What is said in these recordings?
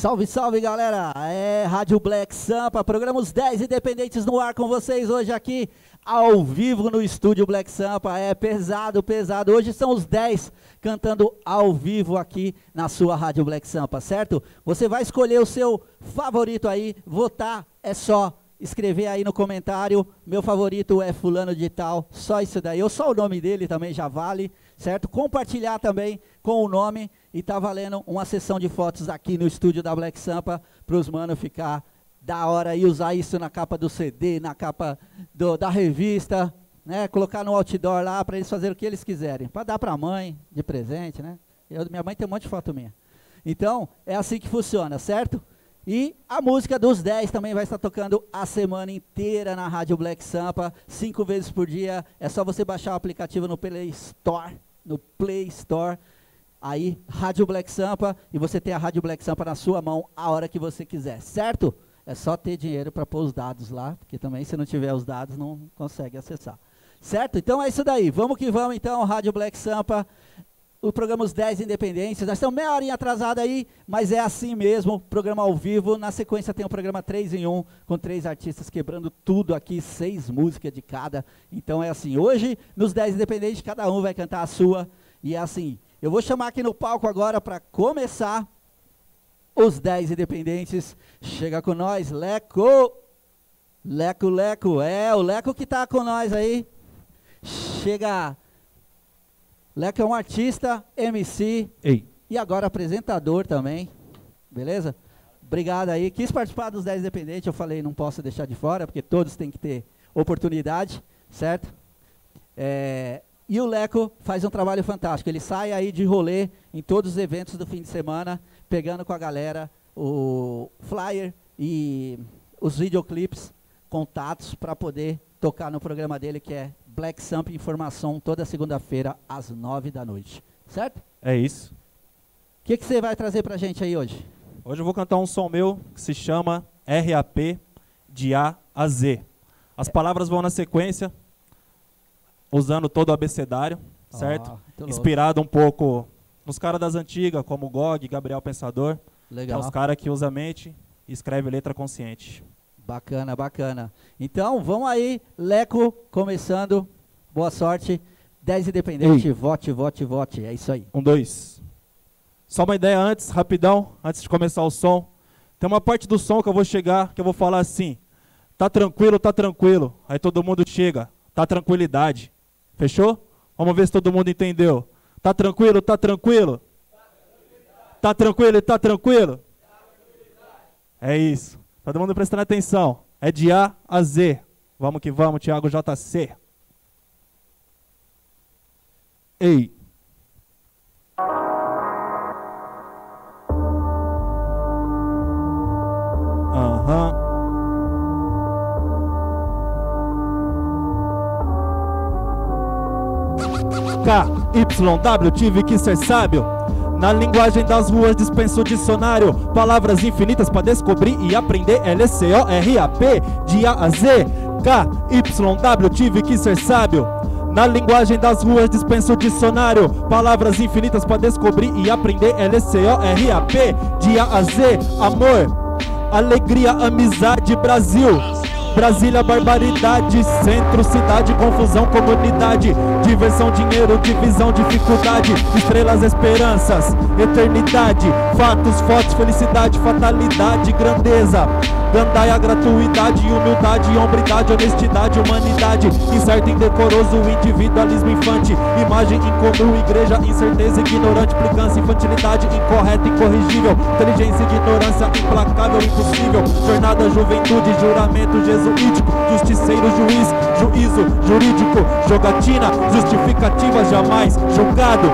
Salve, salve galera! É Rádio Black Sampa, programa Os 10 Independentes no ar com vocês hoje aqui ao vivo no estúdio Black Sampa. É pesado, pesado. Hoje são os 10 cantando ao vivo aqui na sua Rádio Black Sampa, certo? Você vai escolher o seu favorito aí, votar é só escrever aí no comentário. Meu favorito é Fulano de Tal, só isso daí. Ou só o nome dele também já vale, certo? Compartilhar também com o nome e tá valendo uma sessão de fotos aqui no estúdio da Black Sampa para os manos ficar da hora e usar isso na capa do CD, na capa do, da revista, né? Colocar no outdoor lá para eles fazerem o que eles quiserem, para dar para a mãe de presente, né? Eu, minha mãe tem um monte de foto minha. Então, é assim que funciona, certo? E a música dos 10 também vai estar tocando a semana inteira na Rádio Black Sampa, cinco vezes por dia. É só você baixar o aplicativo no Play Store, no Play Store aí Rádio Black Sampa e você tem a Rádio Black Sampa na sua mão a hora que você quiser, certo? É só ter dinheiro para pôr os dados lá, porque também se não tiver os dados não consegue acessar. Certo? Então é isso daí. Vamos que vamos então, Rádio Black Sampa. O programa Os 10 Independências. Nós estamos meia horinha atrasada aí, mas é assim mesmo, programa ao vivo. Na sequência tem o programa 3 em 1, com três artistas quebrando tudo aqui, seis músicas de cada. Então é assim, hoje, nos 10 Independentes, cada um vai cantar a sua. E é assim, eu vou chamar aqui no palco agora para começar os 10 independentes. Chega com nós, Leco. Leco, Leco. É, o Leco que está com nós aí. Chega. Leco é um artista, MC. Ei. E agora apresentador também. Beleza? Obrigado aí. Quis participar dos 10 independentes. Eu falei, não posso deixar de fora, porque todos têm que ter oportunidade, certo? É, e o Leco faz um trabalho fantástico. Ele sai aí de rolê em todos os eventos do fim de semana, pegando com a galera o flyer e os videoclips, contatos para poder tocar no programa dele que é Black Samp Informação toda segunda-feira às nove da noite. Certo? É isso. O que, você vai trazer para a gente aí hoje? Hoje eu vou cantar um som meu que se chama RAP de A a Z. As palavras vão na sequência, usando todo o abecedário, certo? Ah, Inspirado um pouco nos caras das antigas, como Gog, Gabriel Pensador. Legal. Que é os caras que usam a mente e escreve letra consciente. Bacana, bacana. Então, vamos aí, Leco, começando. Boa sorte. 10 independente, Ei. vote, vote, vote. É isso aí. Um, dois. Só uma ideia antes, rapidão, antes de começar o som. Tem uma parte do som que eu vou chegar, que eu vou falar assim. Tá tranquilo, tá tranquilo. Aí todo mundo chega. Tá tranquilidade. Fechou? Vamos ver se todo mundo entendeu. Tá tranquilo, tá tranquilo? Tá tranquilo, tá tranquilo? É isso. Todo mundo prestando atenção. É de A a Z. Vamos que vamos, Thiago JC. Ei. Aham. KYW, tive que ser sábio. Na linguagem das ruas dispenso dicionário. Palavras infinitas para descobrir e aprender. L-C-O-R-A-P de A a Z K-Y-W, tive que ser sábio. Na linguagem das ruas dispenso dicionário. Palavras infinitas para descobrir e aprender. L-C-O-R-A-P de A a Z. Amor, alegria, amizade, Brasil Brasília, barbaridade, centro, cidade, confusão, comunidade, diversão, dinheiro, divisão, dificuldade, estrelas, esperanças, eternidade, fatos, fotos, felicidade, fatalidade, grandeza, gandaia, gratuidade, humildade, hombridade, honestidade, humanidade, incerto, indecoroso, individualismo infante, imagem incomum, igreja, incerteza, ignorante, implicância, infantilidade, incorreta, incorrigível, inteligência, ignorância, implacável, impossível, jornada, juventude, juramento, jesuítico, justiceiro, juiz, juízo, jurídico, jogatina, justificativa, jamais julgado.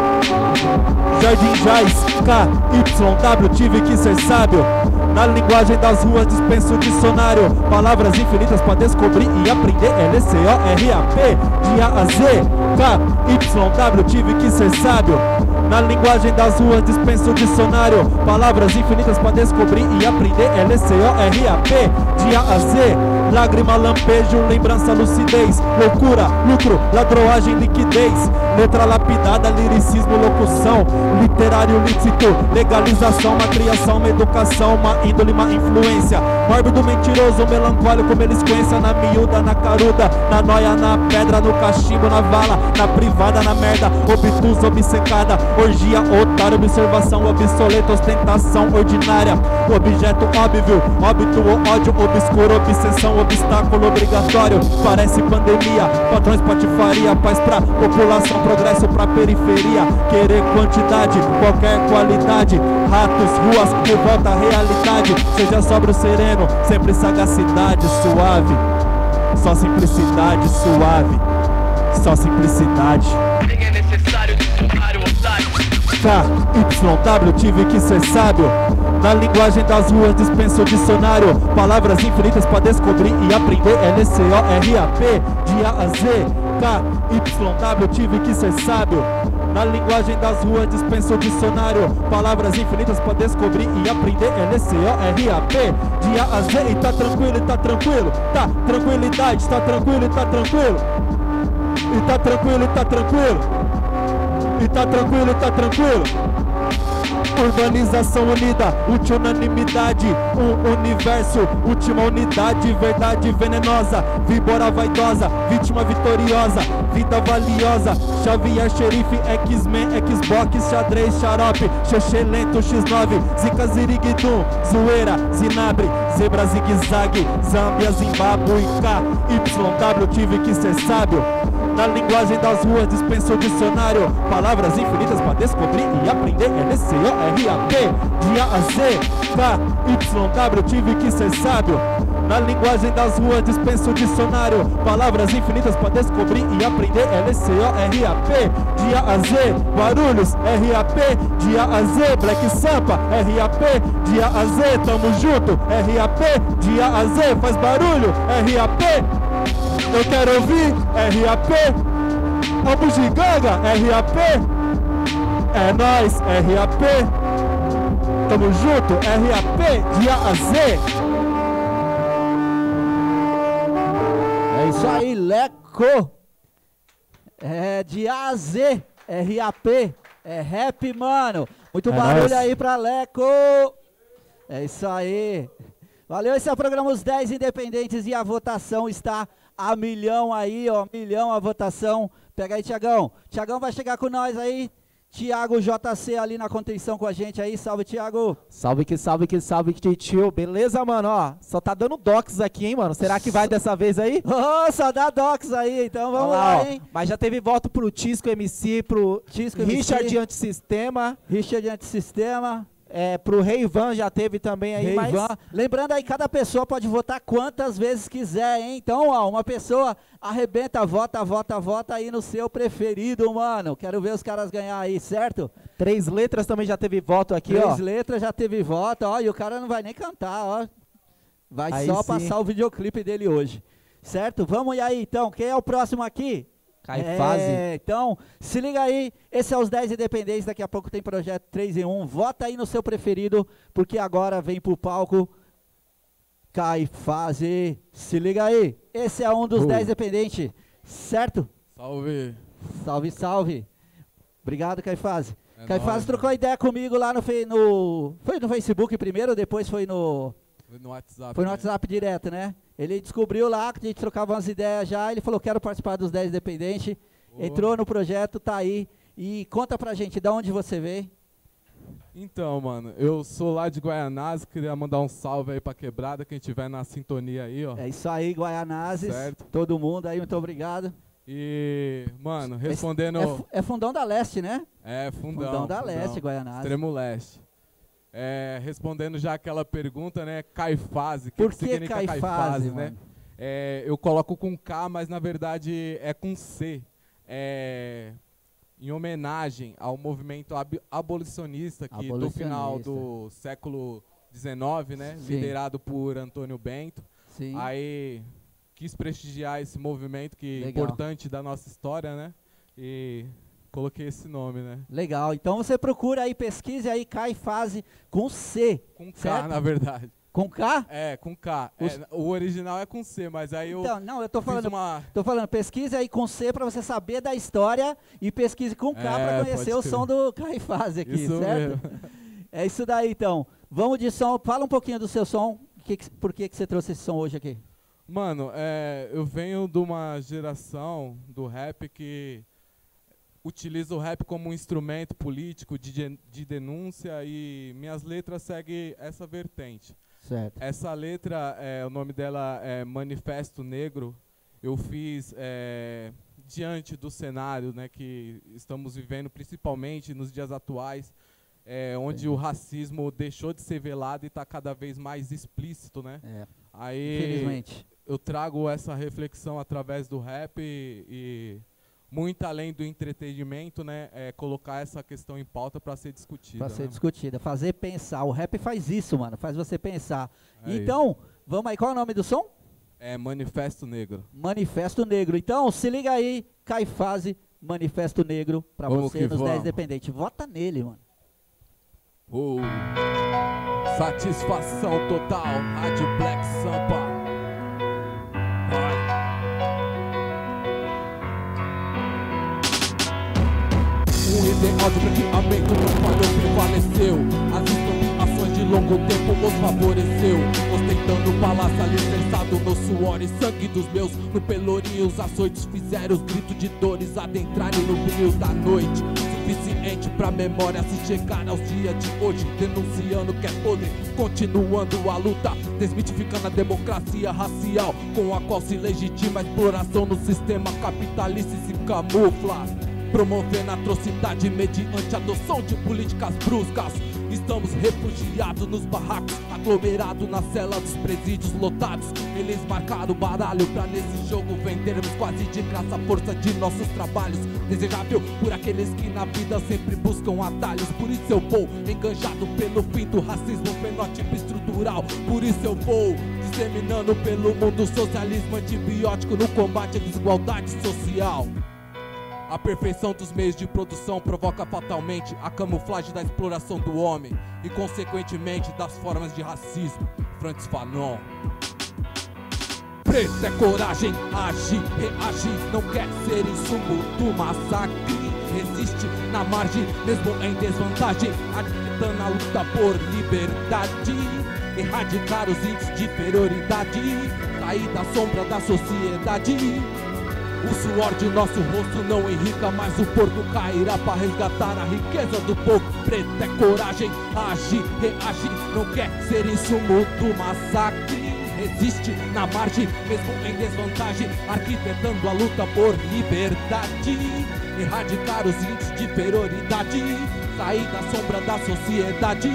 Jardim Jais, KYW, tive que ser sábio. Na linguagem das ruas dispenso dicionário. Palavras infinitas para descobrir e aprender. L-C-O-R-A-P de A Z K-Y-W, tive que ser sábio. Na linguagem das ruas dispenso dicionário. Palavras infinitas para descobrir e aprender. L-C-O-R-A-P de A a Z. Lágrima, lampejo, lembrança, lucidez. Loucura, lucro, ladroagem, liquidez. Letra lapidada, liricismo, locução literário lícito, legalização, uma criação, uma educação, uma índole, uma influência. Mórbido, mentiroso, melancólico, melisquência, na miúda, na caruda, na noia, na pedra, no cachimbo, na vala, na privada, na merda, obtusa, obcecada, orgia, otário, observação, obsoleta, ostentação ordinária, objeto óbvio, óbito, ódio, obscuro, obsessão, obstáculo obrigatório, parece pandemia, patrões, patifaria, paz pra população, progresso pra periferia, querer quantidade, qualquer qualidade, ratos, ruas, revolta, realidade, seja sóbrio, sereno, sempre sagacidade, suave, só simplicidade, suave, só simplicidade. Nem é necessário dicionário, otário. KYW, tive que ser sábio. Na linguagem das ruas dispenso o dicionário. Palavras infinitas pra descobrir e aprender. L-C-O-R-A-P, de A a Z. KYW, tive que ser sábio. Na linguagem das ruas dispenso o dicionário. Palavras infinitas pra descobrir e aprender. L-C-O-R-A-P, de A a Z. E tá tranquilo, e tá tranquilo. Tá tranquilidade, tá tranquilo, e tá tranquilo. E tá tranquilo, e tá tranquilo. E tá tranquilo, tá tranquilo. Urbanização unida, útil unanimidade, um universo, última unidade, verdade venenosa, víbora vaidosa, vítima vitoriosa, vida valiosa, Xavier, xerife, X-Men, Xbox, xadrez, xarope, xexê lento, X9, zica, ziriguidum, zoeira, zinabre, zebra, zigue-zague, Zâmbia, Zimbábue, K, YW, tive que ser sábio. Na linguagem das ruas dispenso o dicionário. Palavras infinitas pra descobrir e aprender. L-C-O-R-A-P De A Z, K, W Tive que ser sábio Na linguagem das ruas dispenso o dicionário. Palavras infinitas pra descobrir e aprender. L-C-O-R-A-P De A a Z, Guarulhos, R-A-P De A a Z, Black Sampa, R-A-P De A a Z, tamo junto, R-A-P De A a Z, faz barulho, R-A-P eu quero ouvir RAP, a bugiganga, RAP, é nós, RAP, tamo junto, RAP, de A a Z. isso aí, Leco. É de A a Z, RAP. É rap, mano. Muito É barulho aí pra Leco. É isso aí. Valeu, esse é o programa Os 10 Independentes e a votação está a milhão aí, ó. Milhão a votação. Pega aí, Tiagão. Tiagão vai chegar com nós aí. Tiago JC ali na contenção com a gente aí. Salve, Tiago. Salve que salve que salve que tio. Beleza, mano? Ó, só tá dando docs aqui, hein, mano? Será que vai dessa vez aí? Ô, só dá docs aí, então vamos lá, hein? Mas já teve voto pro Tisco MC, pro Tisco MC. Richard Antissistema, Richard Antissistema. É, pro Reivan já teve também aí, mas... Reivan. Lembrando aí, cada pessoa pode votar quantas vezes quiser, hein? Então, ó, uma pessoa arrebenta, vota, vota, vota aí no seu preferido, mano. Quero ver os caras ganhar aí, certo? Três letras também já teve voto aqui, Três ó. letras já teve voto, ó, e o cara não vai nem cantar, ó. Vai Aí só sim. passar o videoclipe dele hoje. Certo? Vamos aí, então. Quem é o próximo aqui? Cai É, fase. então, se liga aí, esse é os 10 independentes, daqui a pouco tem projeto 3 em 1, vota aí no seu preferido, porque agora vem pro palco Cai Fase, se liga aí, esse é um dos Uh. 10 independentes, certo? Salve. Salve, salve, obrigado Caifase. É Caifase nóis, trocou ideia comigo lá no, no, foi no Facebook primeiro, depois foi no, Foi no WhatsApp. foi no né? WhatsApp direto, né? Ele descobriu lá que a gente trocava umas ideias já, ele falou, quero participar dos 10 independentes, entrou no projeto, tá aí. E conta pra gente, da onde você veio? Então, mano, eu sou lá de Guaianazes, queria mandar um salve aí pra quebrada, quem tiver na sintonia aí, ó. É isso aí, Guaianazes. Certo. Todo mundo aí, muito obrigado. E, mano, respondendo. É, é Fundão da Leste, né? É, fundão. Fundão da fundão. Leste, Guaianazes. Extremo leste. É, respondendo já aquela pergunta, né? Caifase. Por que que significa Caifase, Caifase, né? É, eu coloco com K, mas na verdade é com C. É, em homenagem ao movimento ab- abolicionista que do final Abolicionista. do século XIX, né, Sim. liderado por Antônio Bento. Sim. Aí quis prestigiar esse movimento que é Legal. importante da nossa história, né? E coloquei esse nome, né? Legal. Então você procura aí, pesquise aí, cai fase com C. Com K, Certo? na verdade. Com K? É, com K. Os- É, o original é com C, mas aí eu Então, não, eu tô falando, uma... tô falando, pesquise aí com C pra você saber da história e pesquise com K É, pra conhecer o som do Caifás aqui, Isso certo? mesmo. É isso daí então. Vamos de som, fala um pouquinho do seu som. Que que- por que, que você trouxe esse som hoje aqui? Mano, é, eu venho de uma geração do rap que utiliza o rap como um instrumento político de, de- de denúncia e minhas letras seguem essa vertente. Certo. Essa letra, é, o nome dela é Manifesto Negro. Eu fiz é, diante do cenário né, que estamos vivendo, principalmente nos dias atuais, é, onde o racismo deixou de ser velado e está cada vez mais explícito, né? É, Aí infelizmente. eu trago essa reflexão através do rap e, e muito além do entretenimento, né, é colocar essa questão em pauta para ser discutida. Pra ser né? discutida, fazer pensar. O rap faz isso, mano, faz você pensar. É isso. então, vamos aí, qual é o nome do som? é Manifesto Negro. Manifesto Negro. Então, se liga aí, Caifase, Manifesto Negro, Vamos você nos 10 vamos. Dependentes. Vota nele, mano. Oh. Satisfação total, Rádio Black Sampa. Um ideal de branqueamento não falhou, prevaleceu. As expropriações de longo tempo os favoreceu. Ostentando o palácio alicerçado no suor e sangue dos meus. No pelourinho os açoites fizeram os gritos de dores adentrarem no brilho da noite. Suficiente pra memória se chegar aos dias de hoje. Denunciando que é podre, continuando a luta. Desmitificando a democracia racial com a qual se legitima a exploração no sistema capitalista e se camufla promovendo atrocidade mediante adoção de políticas bruscas. Estamos refugiados nos barracos, aglomerados na cela dos presídios lotados. Eles marcaram o baralho pra nesse jogo vendermos quase de graça a força de nossos trabalhos. Desejável por aqueles que na vida sempre buscam atalhos. Por isso eu vou enganjado pelo fim do racismo, fenótipo estrutural. Por isso eu vou disseminando pelo mundo socialismo antibiótico no combate à desigualdade social. A perfeição dos meios de produção provoca fatalmente a camuflagem da exploração do homem e, consequentemente, das formas de racismo. Francis Fanon. Preto é coragem, agir, reagir, não quer ser insumo do massacre. Resiste na margem, mesmo em desvantagem, acreditando na luta por liberdade. Erradicar os índices de inferioridade, sair da sombra da sociedade. O suor de nosso rosto não enrica, mas o porco cairá para resgatar a riqueza do povo preto. É coragem, agir, reagir, não quer ser insumo do massacre. Resiste na margem, mesmo em desvantagem, arquitetando a luta por liberdade. Erradicar os índices de inferioridade, sair da sombra da sociedade.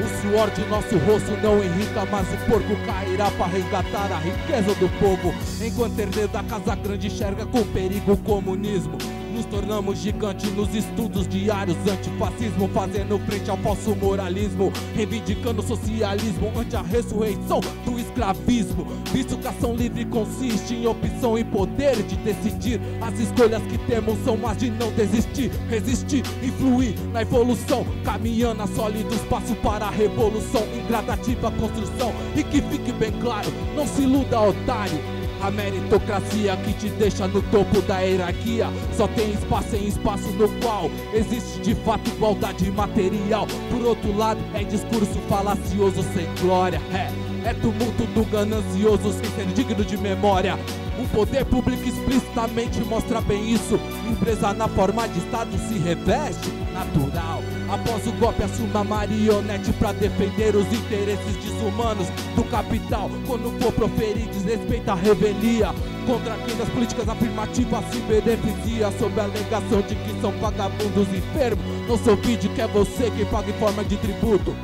O suor de nosso rosto não enrica, mas o porco cairá para resgatar a riqueza do povo. Enquanto herdeiro da Casa Grande enxerga com perigo o comunismo. Nos tornamos gigantes nos estudos diários Antifascismo fazendo frente ao falso moralismo Reivindicando socialismo ante a ressurreição do escravismo. Visto que ação livre consiste em opção e poder de decidir. As escolhas que temos são as de não desistir Resistir, influir na evolução Caminhando a sólido espaço para a revolução Em gradativa construção. E que fique bem claro, não se iluda otário a meritocracia que te deixa no topo da hierarquia. Só tem espaço em espaço no qual existe de fato igualdade material. Por outro lado, é discurso falacioso sem glória. É, é tumulto do ganancioso sem ser digno de memória. O poder público explicitamente mostra bem isso. Empresa na forma de Estado se reveste natural Após o golpe assuma marionete pra defender os interesses desumanos do capital. Quando for proferir desrespeita a revelia Contra quem das políticas afirmativas se beneficia Sob a alegação de que são vagabundos enfermos. Não se ouvide que é você quem paga em forma de tributo.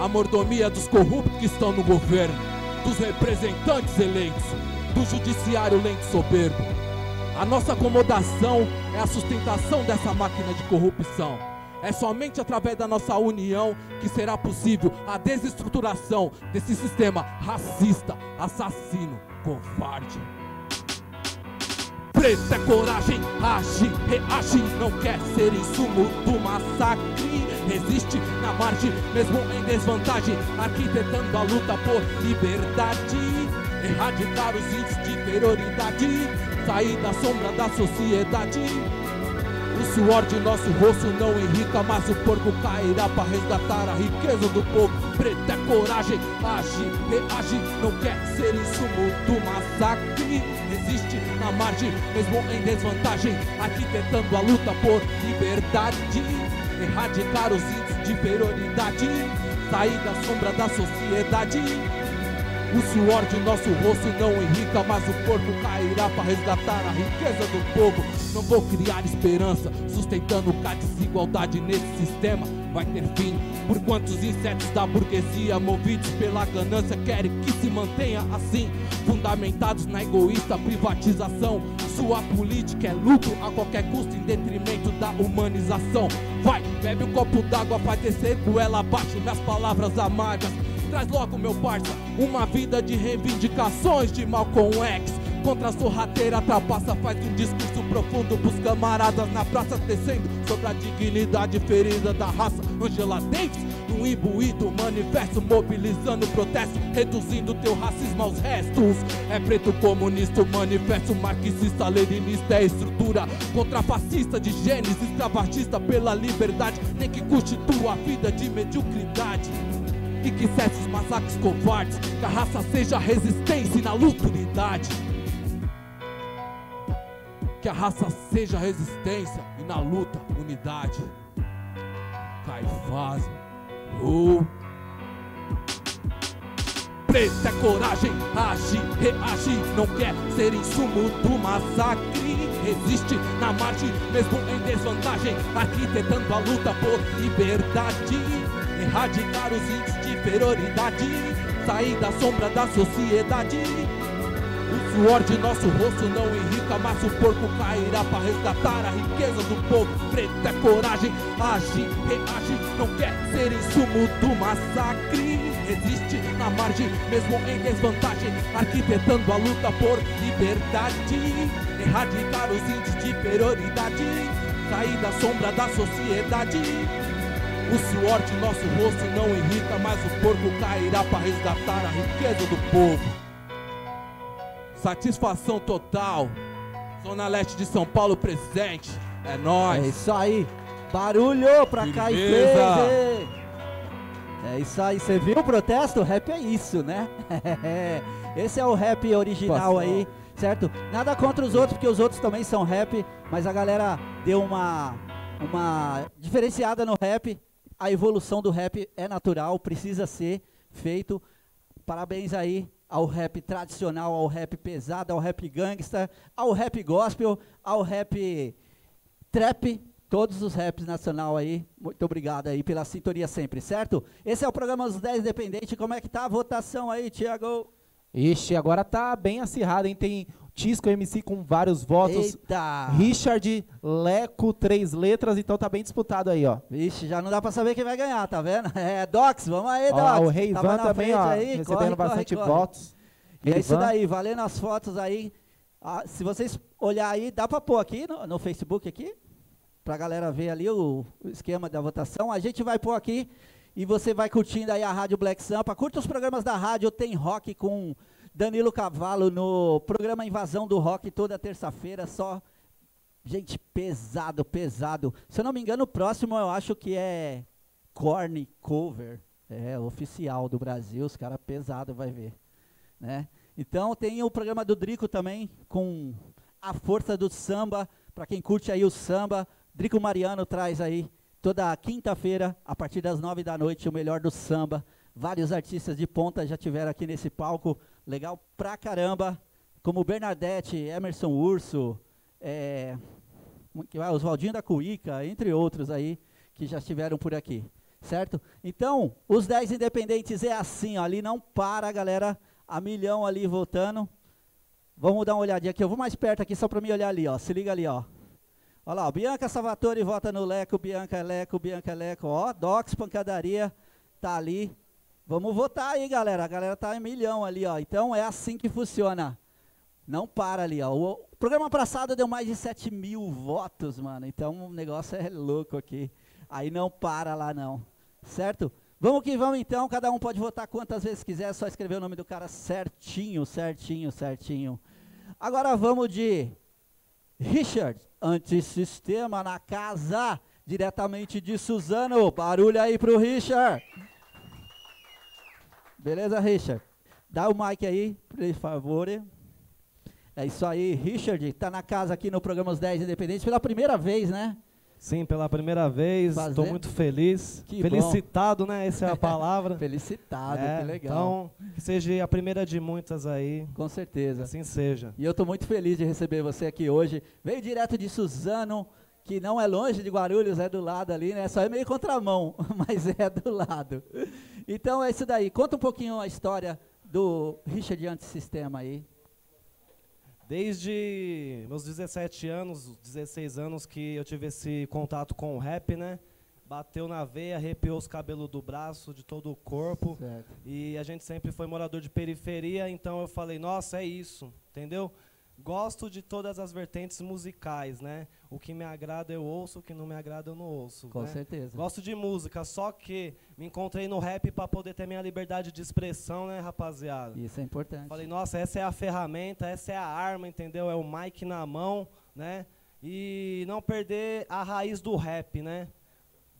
A mordomia dos corruptos que estão no governo Dos representantes eleitos Do judiciário lento soberbo. A nossa acomodação é a sustentação dessa máquina de corrupção. É somente através da nossa união que será possível a desestruturação desse sistema racista, assassino, covarde. Preto é coragem, agir, reagir, não quer ser insumo do massacre. resiste na margem, mesmo em desvantagem, arquitetando a luta por liberdade, erradicar os índices de inferioridade, sair da sombra da sociedade. O suor de nosso rosto não enrica, mas o porco cairá para resgatar a riqueza do povo. Preto é coragem, age, reage, não quer ser insumo do massacre. Resiste na margem, mesmo em desvantagem, arquitetando a luta por liberdade. Erradicar os índices de inferioridade, sair da sombra da sociedade. O suor de nosso rosto não enrica, mas o corpo cairá para resgatar a riqueza do povo. Não vou criar esperança, sustentando a desigualdade nesse sistema vai ter fim. Por quantos insetos da burguesia, movidos pela ganância, querem que se mantenha assim, fundamentados na egoísta privatização. Sua política é lucro a qualquer custo, em detrimento da humanização. Vai, bebe um copo d'água, faz descer goela abaixo, minhas palavras amargas. Traz logo, meu parça, uma vida de reivindicações de Malcolm X. Contra a sorrateira trapaça, faz um discurso profundo pros camaradas na praça, tecendo sobre a dignidade ferida da raça. Angela Davis, no imbuído manifesto, mobilizando protesto, reduzindo teu racismo aos restos. É preto comunista, o manifesto marxista, leninista é estrutura contrafascista de genes, escravagista pela liberdade, nem que custe tua vida de mediocridade que cesse os massacres covardes, que a raça seja resistência e na luta unidade. Que a raça seja resistência e na luta unidade. Caifás, oh. Preto é coragem, age, reage, não quer ser insumo do massacre. Resiste na margem, mesmo em desvantagem, arquitetando a luta por liberdade erradicar os índices de inferioridade, sair da sombra da sociedade. O suor de nosso rosto não enrica, mas o porco cairá para resgatar a riqueza do povo. Preto é coragem, age, reage, não quer ser insumo do massacre. Resiste na margem, mesmo em desvantagem, arquitetando a luta por liberdade. Erradicar os índices de inferioridade, sair da sombra da sociedade. O suor de nosso rosto não irrita, mas o porco cairá para resgatar a riqueza do povo. Satisfação total. Zona Leste de São Paulo presente. É É nóis. isso aí. Barulho pra cá e. É isso aí. Você viu o protesto? Rap é isso, né? Esse é o rap original Passou. aí, certo? Nada contra os outros, porque os outros também são rap, mas a galera deu uma, uma diferenciada no rap. A evolução do rap é natural, precisa ser feito. Parabéns aí ao rap tradicional, ao rap pesado, ao rap gangsta, ao rap gospel, ao rap trap, todos os raps nacional aí. Muito obrigado aí pela sintonia sempre, certo? Esse é o programa Os 10 Independente. Como é que tá a votação aí, Thiago? Ixi, agora tá bem acirrado, hein? Tem Tisco MC com vários votos. Eita! Richard, Leco, três letras, então tá bem disputado aí, ó. Vixe, já não dá pra saber quem vai ganhar, tá vendo? É, Docs, vamos aí, Docs. Ó, o Rei Tava Van na também, ó, aí, recebendo corre, bastante corre, corre. votos. E é isso daí, valendo as fotos aí. Ah, se vocês olhar aí, dá pra pôr aqui no, no Facebook aqui, pra galera ver ali o, o esquema da votação. A gente vai pôr aqui e você vai curtindo aí a Rádio Black Sampa. Curta os programas da rádio, tem rock com Danilo Cavalo no programa Invasão do Rock toda terça-feira, só gente pesado, pesado. Se eu não me engano, o próximo eu acho que é Corny Cover, é oficial do Brasil, os caras pesado vai ver, né? Então tem o programa do Drico também com a força do samba, para quem curte aí o samba, Drico Mariano traz aí toda quinta-feira a partir das nove da noite o melhor do samba. Vários artistas de ponta já tiveram aqui nesse palco, legal pra caramba, como Bernadette, Emerson Urso, é? Oswaldinho da Cuíca, entre outros aí que já estiveram por aqui, certo? Então, os 10 independentes é assim, ó, ali não para, galera, a milhão ali votando. Vamos dar uma olhadinha aqui, eu vou mais perto aqui só para me olhar ali, ó. Se liga ali, ó. Olha lá, Bianca Salvatore vota no Leco, Bianca Leco, Bianca Leco, ó, Docs Pancadaria tá ali. Vamos votar aí, galera. A galera tá em milhão ali, ó. Então é assim que funciona. Não para ali, ó. O programa passado deu mais de 7 mil votos, mano. Então o negócio é louco aqui. Aí não para lá não, certo? Vamos que vamos então, cada um pode votar quantas vezes quiser, é só escrever o nome do cara certinho, certinho, certinho. Agora vamos de Richard, antissistema na casa, diretamente de Suzano. Barulho aí pro Richard. Beleza, Richard? Dá o mic aí, por favor. É isso aí, Richard, tá na casa aqui no programa Os 10 Independentes pela primeira vez, né? Sim, pela primeira vez, estou muito feliz. Que Felicitado, né? Essa é a palavra. Felicitado, É, que legal. Então, que seja a primeira de muitas aí. Com certeza. Assim seja. E eu estou muito feliz de receber você aqui hoje. Veio direto de Suzano, que não é longe de Guarulhos, é do lado ali, né? Só é meio contramão, mas é do lado. Então é isso daí. Conta um pouquinho a história do Richard Antissistema aí. Desde meus 17 anos, 16 anos que eu tive esse contato com o rap, né? Bateu na veia, arrepiou os cabelos do braço, de todo o corpo. Certo. E a gente sempre foi morador de periferia, então eu falei, nossa, é isso, entendeu? Gosto de todas as vertentes musicais, né? O que me agrada eu ouço, o que não me agrada eu não ouço. Com né? certeza. Gosto de música, só que me encontrei no rap para poder ter minha liberdade de expressão, né, rapaziada? Isso é importante. Falei, nossa, essa é a ferramenta, essa é a arma, entendeu? É o mic na mão, né? E não perder a raiz do rap, né?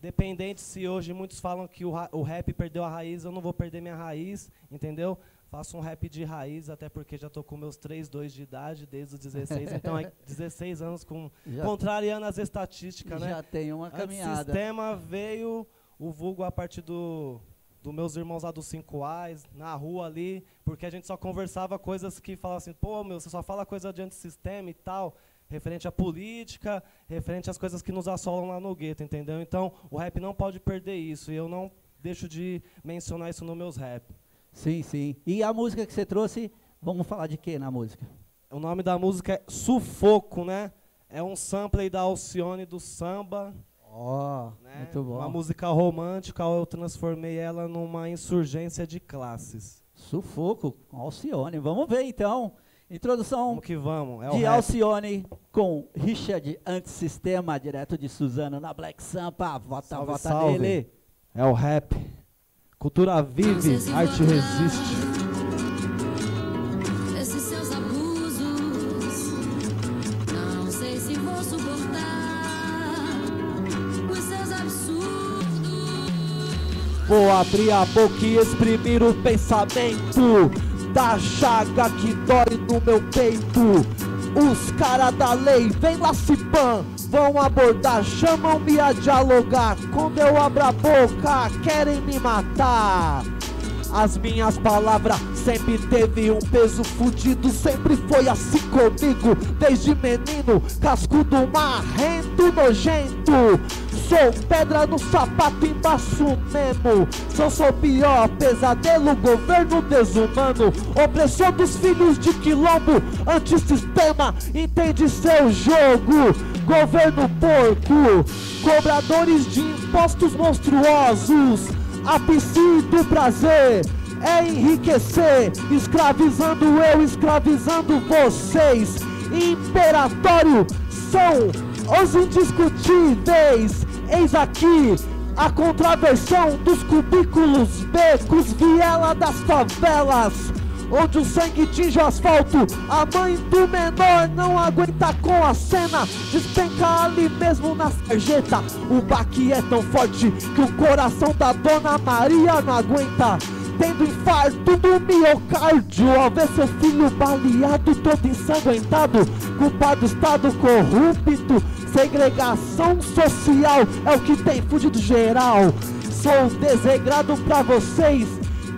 Dependente se hoje muitos falam que o, o rap perdeu a raiz, eu não vou perder minha raiz, entendeu? Faço um rap de raiz, até porque já tô com meus 3, 2 de idade, desde os 16, então é 16 anos com Já, contrariando as estatísticas, né? já tem uma caminhada. sistema veio o vulgo a partir do dos meus irmãos lá dos 5 Ais, na rua ali, porque a gente só conversava coisas que falavam assim, pô, meu, você só fala coisa de antissistema e tal, referente à política, referente às coisas que nos assolam lá no gueto, entendeu? Então, o rap não pode perder isso, e eu não deixo de mencionar isso nos meus rap. Sim, sim. E a música que você trouxe, vamos falar de quê na música? O nome da música é Sufoco, né? É um sample da Alcione do samba, Ó, né? muito bom. Uma música romântica, eu transformei ela numa insurgência de classes. Sufoco, Alcione. Vamos ver então. Introdução Vamos que vamos, é de. Alcione com Richard Antissistema, direto de Suzano na Black Sampa. Vota, Salve, vota salve. nele. É o rap. Cultura vive, arte resiste. Esses seus abusos, não sei se vou suportar os seus absurdos. Vou abrir a boca e exprimir o pensamento da chaga que dói no meu peito. Os cara da lei, vem lá se pan, vão abordar, chamam-me a dialogar. Quando eu abro a boca, querem me matar. As minhas palavras sempre teve um peso fudido, sempre foi assim comigo, desde menino, cascudo, marrento, nojento. Sou pedra no sapato embaixo mesmo. Só sou pior, pesadelo, governo desumano. Opressor dos filhos de quilombo, antissistema, entende seu jogo. Governo porco, cobradores de impostos monstruosos. Ápice do prazer é enriquecer, escravizando eu, escravizando vocês. Imperatório são os indiscutíveis. Eis aqui a contraversão dos cubículos, becos, viela das favelas. Onde o sangue tinge o asfalto, a mãe do menor não aguenta com a cena, despenca ali mesmo na sarjeta. O baque é tão forte que o coração da dona Maria não aguenta. Tendo infarto do miocárdio ao ver seu filho baleado, todo ensanguentado, culpado estado corrupto, segregação social é o que tem fudido geral. Sou desregrado pra vocês,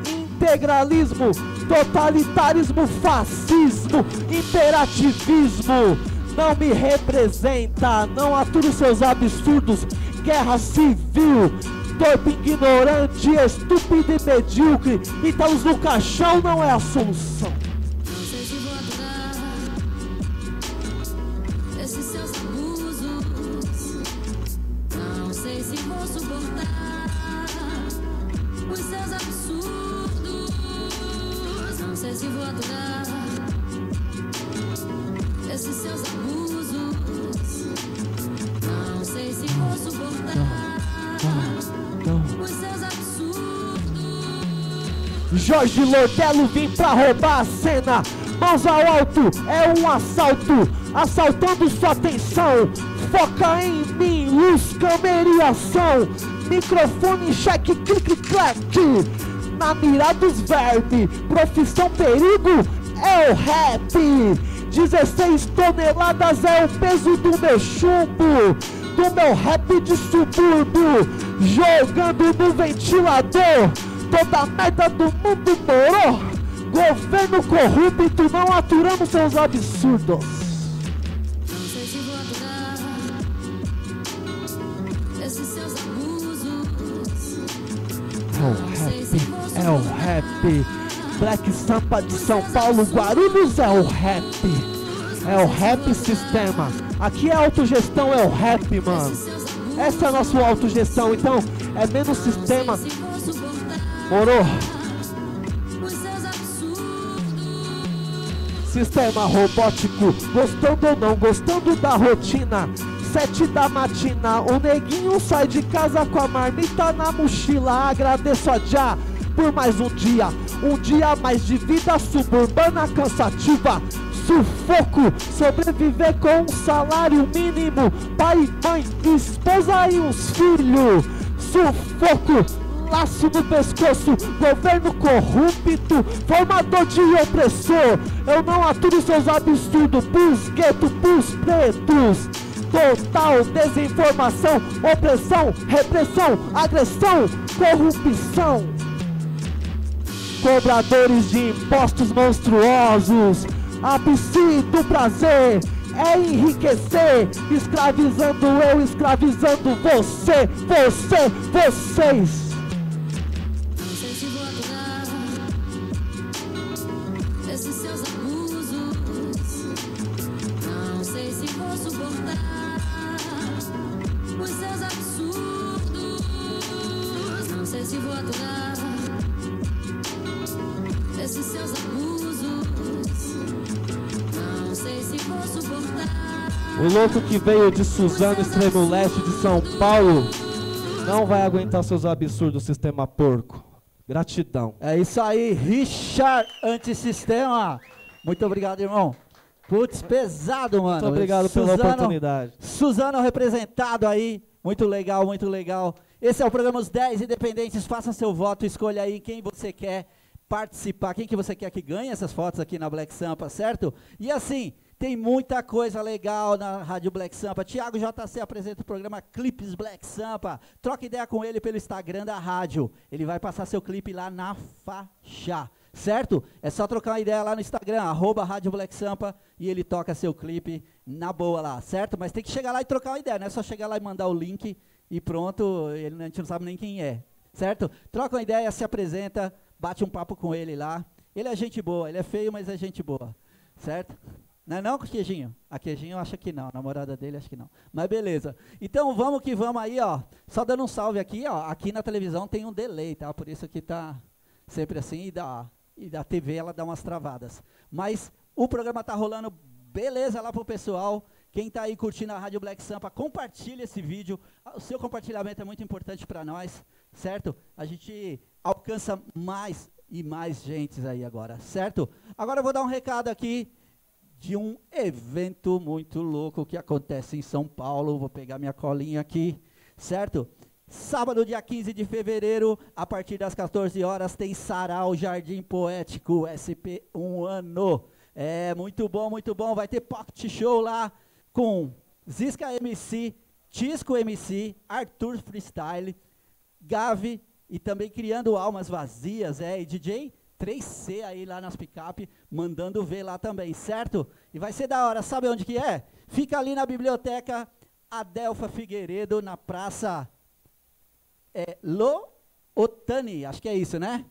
integralismo, totalitarismo, fascismo, imperativismo. Não me representa, não aturo seus absurdos. Guerra civil, torpe, ignorante, estúpido e medíocre. Italos no caixão não é a solução. Jorge Lordello vim pra roubar a cena. Mãos ao alto, é um assalto, assaltando sua atenção. Foca em mim, luz, câmera e ação. Microfone, cheque, clique, claque. Na mira dos profissão perigo é o rap. 16 toneladas é o peso do meu chumbo, do meu rap de subúrbio, jogando no ventilador. Toda a merda do mundo morou. Governo corrupto, não aturamos seus absurdos. Não sei se vou aturar esses seus abusos. É o rap, é o rap. Black Sampa de São Paulo, Guarulhos é o rap. É o rap sistema. Aqui é autogestão, é o rap, mano. Essa é a nossa autogestão, então é menos sistema. Os absurdos. Sistema robótico, gostando ou não, gostando da rotina. Sete da matina, o neguinho sai de casa com a marmita na mochila. Agradeço a Já por mais um dia, um dia mais de vida suburbana cansativa. Sufoco, sobreviver com um salário mínimo. Pai, mãe, esposa e uns filhos. Sufoco, laço no pescoço, governo corrupto, formador de opressor. Eu não aturo seus absurdos pros guetos, pros pretos. Total desinformação, opressão, repressão, agressão, corrupção. Cobradores de impostos monstruosos, ápice do prazer é enriquecer, escravizando eu, escravizando você, você, vocês. Louco que veio de Suzano, extremo leste de São Paulo, não vai aguentar seus absurdos, sistema porco. Gratidão. É isso aí, Richard Antissistema. Muito obrigado, irmão. Putz, pesado, mano. Muito obrigado pela Suzano- oportunidade. Suzano representado aí. Muito legal, muito legal. Esse é o programa Os 10 Independentes. Faça seu voto, escolha aí quem você quer participar, quem que você quer que ganhe essas fotos aqui na Black Sampa, certo? E assim, tem muita coisa legal na Rádio Black Sampa. Tiago JC apresenta o programa Clipes Black Sampa. Troca ideia com ele pelo Instagram da rádio. Ele vai passar seu clipe lá na faixa. Certo? É só trocar uma ideia lá no Instagram, arroba Rádio Black Sampa, e ele toca seu clipe na boa lá, certo? Mas tem que chegar lá e trocar uma ideia, não é só chegar lá e mandar o link e pronto, ele, a gente não sabe nem quem é, certo? Troca uma ideia, se apresenta, bate um papo com ele lá. Ele é gente boa, ele é feio, mas é gente boa, certo? Não é não, Queijinho? A Queijinho acha que não, a namorada dele acha que não. Mas beleza. Então vamos que vamos aí, ó. Só dando um salve aqui, ó. Aqui na televisão tem um delay, tá? Por isso que tá sempre assim e da, e da TV ela dá umas travadas. Mas o programa tá rolando beleza lá pro pessoal. Quem tá aí curtindo a Rádio Black Sampa, compartilha esse vídeo. O seu compartilhamento é muito importante para nós, certo? A gente alcança mais e mais gentes aí agora, certo? Agora eu vou dar um recado aqui de um evento muito louco que acontece em São Paulo. Vou pegar minha colinha aqui, certo? Sábado, dia 15 de fevereiro, a partir das 14 horas, tem Sarau Jardim Poético, SP um ano. É muito bom, muito bom. Vai ter pocket show lá com Zisca MC, Tisco MC, Arthur Freestyle, Gavi e também criando almas vazias, é, e DJ 3C aí lá nas picape, mandando ver lá também, certo? E vai ser da hora, sabe onde que é? Fica ali na biblioteca Adelfa Figueiredo, na praça é, Lo Otani, acho que é isso, né?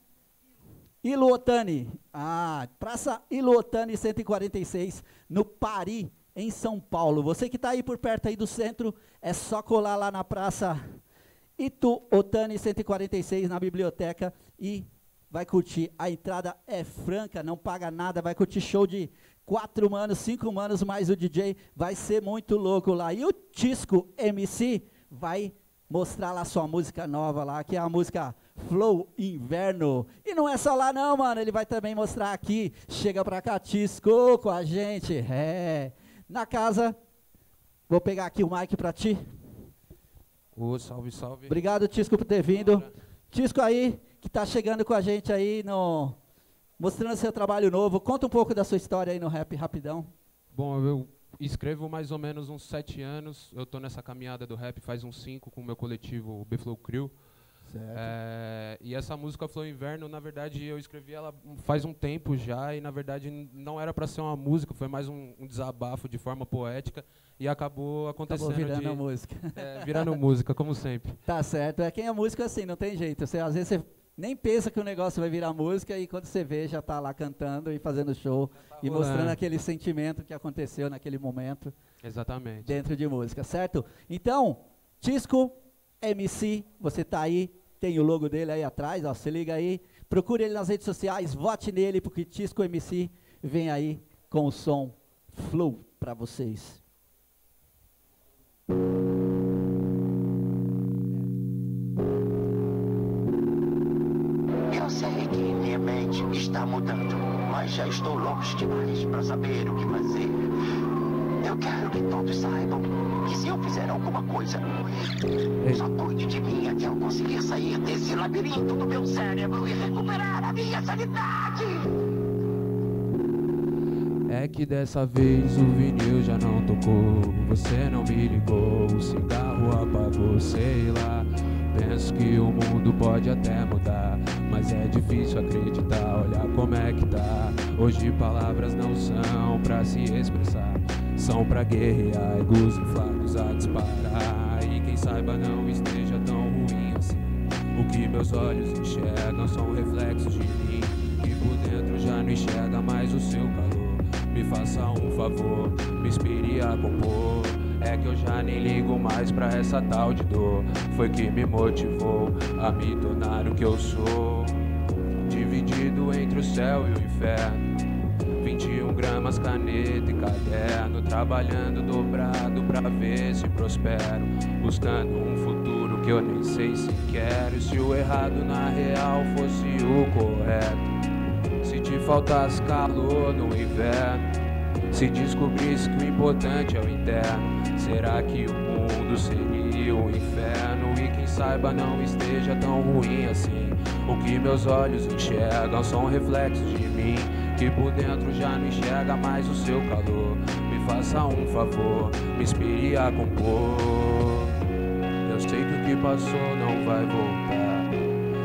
Iluotani, ah, Praça Iluotani 146, no Pari, em São Paulo. Você que está aí por perto aí do centro, é só colar lá na Praça Itu Otani 146, na biblioteca, e vai curtir. A entrada é franca, não paga nada, vai curtir show de quatro manos, cinco manos, mais o DJ, vai ser muito louco lá. E o Tisco MC vai mostrar lá sua música nova lá, que é a música Flow Inverno. E não é só lá não, mano, ele vai também mostrar aqui. Chega pra cá, Tisco, com a gente. É. Na casa, vou pegar aqui o mic pra ti. Ô, salve, salve. Obrigado, Tisco, por ter vindo. Tisco aí, que tá chegando com a gente aí no mostrando seu trabalho novo. Conta um pouco da sua história aí no rap rapidão. Bom, eu escrevo mais ou menos uns sete anos. Eu tô nessa caminhada do rap faz uns cinco com o meu coletivo B-Flow Crew. É, e essa música Flow Inverno, na verdade, eu escrevi ela faz um tempo já e na verdade não era para ser uma música, foi mais um, um desabafo de forma poética e acabou acontecendo Acabou virando de, a música. é, virando música, como sempre. Tá certo. É quem é músico é assim, não tem jeito. Você, às vezes você nem pensa que o negócio vai virar música e quando você vê já tá lá cantando e fazendo show e rolando. mostrando aquele sentimento que aconteceu naquele momento Exatamente. dentro de música, certo? Então, Tisco MC, você tá aí, tem o logo dele aí atrás, ó, se liga aí. Procure ele nas redes sociais, vote nele porque Tisco MC vem aí com o som Flow pra vocês. Minha mente está mudando, mas já estou longe demais para saber o que fazer. Eu quero que todos saibam que se eu fizer alguma coisa, só cuide de mim até eu conseguir sair desse labirinto do meu cérebro e recuperar a minha sanidade. É que dessa vez o vinil já não tocou. Você não me ligou, o cigarro apagou, sei lá. Penso que o mundo pode até mudar, mas é difícil acreditar. Olha como é que tá. Hoje palavras não são pra se expressar, são pra guerrear, egos inflados a disparar. E quem saiba não esteja tão ruim assim. O que meus olhos enxergam são reflexos de mim. Que por dentro já não enxerga mais o seu calor. Me faça um favor, me inspire a compor. É que eu já nem ligo mais pra essa tal de dor. Foi que me motivou a me tornar o que eu sou. Dividido entre o céu e o inferno. 21 gramas, caneta e caderno. Trabalhando dobrado pra ver se prospero. Buscando um futuro que eu nem sei se quero. E se o errado na real fosse o correto. Se te faltasse calor no inverno. Se descobrisse que o importante é o interno, será que o mundo seria o inferno? E quem saiba não esteja tão ruim assim. O que meus olhos enxergam são reflexos de mim, que por dentro já não enxerga mais o seu calor. Me faça um favor, me inspire a compor. Eu sei que o que passou não vai voltar.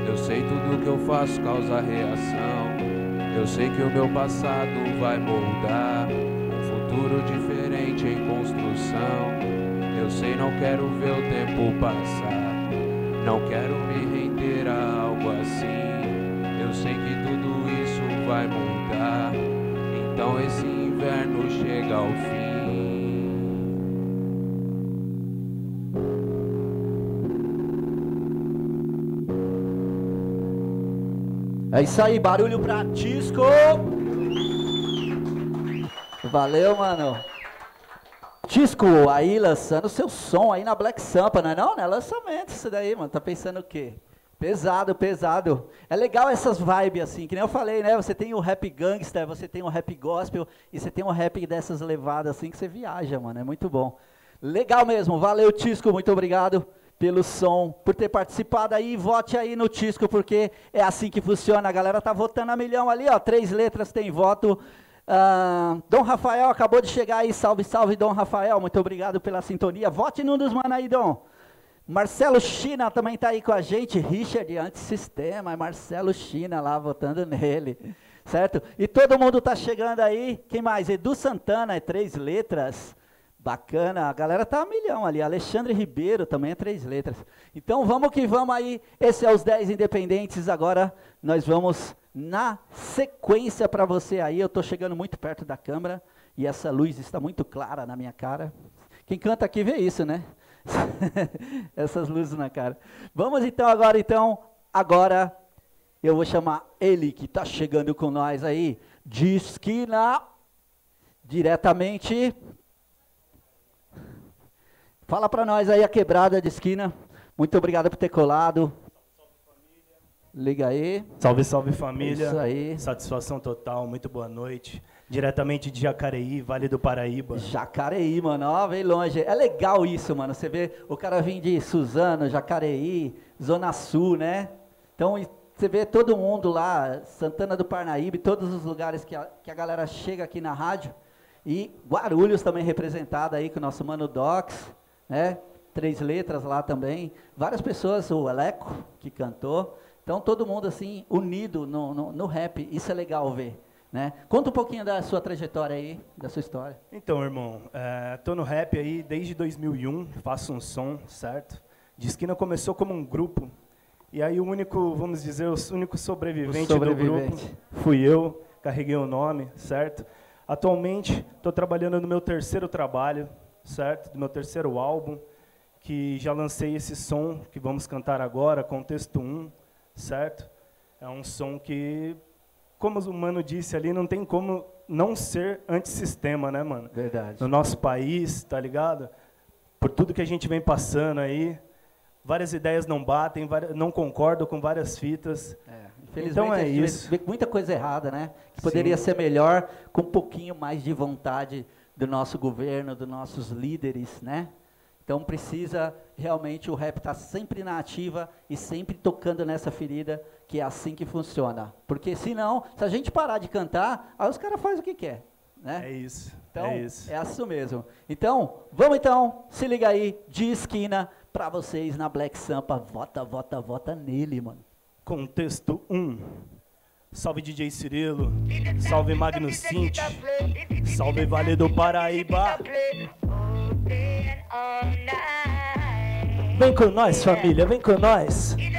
Eu sei tudo que eu faço causa reação. Eu sei que o meu passado vai moldar diferente em construção. Eu sei, não quero ver o tempo passar. Não quero me render a algo assim. Eu sei que tudo isso vai mudar. Então esse inverno chega ao fim. É isso aí, barulho pra Tisco. Valeu, mano. Tisco, aí lançando seu som aí na Black Sampa, não é não? Não é lançamento isso daí, mano. Tá pensando o quê? Pesado, pesado. É legal essas vibes assim, que nem eu falei, né? Você tem o rap gangster, você tem o rap gospel e você tem o rap dessas levadas assim que você viaja, mano. É muito bom. Legal mesmo. Valeu, Tisco. Muito obrigado pelo som, por ter participado aí. Vote aí no Tisco, porque é assim que funciona. A galera tá votando a milhão ali, ó. Três letras tem voto. Ah, Dom Rafael acabou de chegar aí. Salve, salve, Dom Rafael. Muito obrigado pela sintonia. Vote num dos mano aí, Dom. Marcelo China também tá aí com a gente. Richard, antissistema. É Marcelo China lá, votando nele. Certo? E todo mundo tá chegando aí. Quem mais? Edu Santana, é três letras. Bacana, a galera tá a milhão ali. Alexandre Ribeiro também é três letras. Então vamos que vamos aí. Esse é os 10 independentes. Agora nós vamos na sequência para você aí. Eu tô chegando muito perto da câmera e essa luz está muito clara na minha cara. Quem canta aqui vê isso, né? Essas luzes na cara. Vamos então agora então, agora eu vou chamar ele que tá chegando com nós aí de esquina diretamente Fala pra nós aí a quebrada de esquina. Muito obrigado por ter colado. Liga aí. Salve, salve família. Isso aí. Satisfação total, muito boa noite. Diretamente de Jacareí, Vale do Paraíba. Jacareí, mano, ó, vem longe. É legal isso, mano. Você vê o cara vir de Suzano, Jacareí, Zona Sul, né? Então, você vê todo mundo lá, Santana do Parnaíba, todos os lugares que a, que a galera chega aqui na rádio. E Guarulhos também representado aí com o nosso mano Docs, né? Três letras lá também. Várias pessoas, o Eleco, que cantou. Então, todo mundo assim, unido no, no, no rap. Isso é legal ver. Né? Conta um pouquinho da sua trajetória aí, da sua história. Então, irmão, é, tô no rap aí desde 2001, faço um som, certo? De esquina começou como um grupo, e aí o único, vamos dizer, o único sobrevivente, O sobrevivente. do grupo fui eu, carreguei o nome, certo? Atualmente, estou trabalhando no meu terceiro trabalho, certo? Do meu terceiro álbum, que já lancei esse som que vamos cantar agora, Contexto 1, certo? É um som que, como o Mano disse ali, não tem como não ser antissistema, né, mano? Verdade. no nosso país, tá ligado? Por tudo que a gente vem passando aí, várias ideias não batem, não concordo com várias fitas. É, infelizmente Então é isso. vê muita coisa errada, né? Que poderia Sim. ser melhor com um pouquinho mais de vontade do nosso governo, dos nossos líderes, né? Então precisa realmente o rap estar sempre na ativa e sempre tocando nessa ferida, que é assim que funciona. Porque senão, se a gente parar de cantar, aí os caras fazem o que quer, né? É isso. Então, é isso. é isso mesmo. Então, vamos então, se liga aí, de esquina, pra vocês na Black Sampa. Vota, vota, vota nele, mano. Contexto 1. Salve DJ Cirilo. Salve Magno Cinti. Salve Vale do Paraíba. Vem com nós, família, vem com nós. De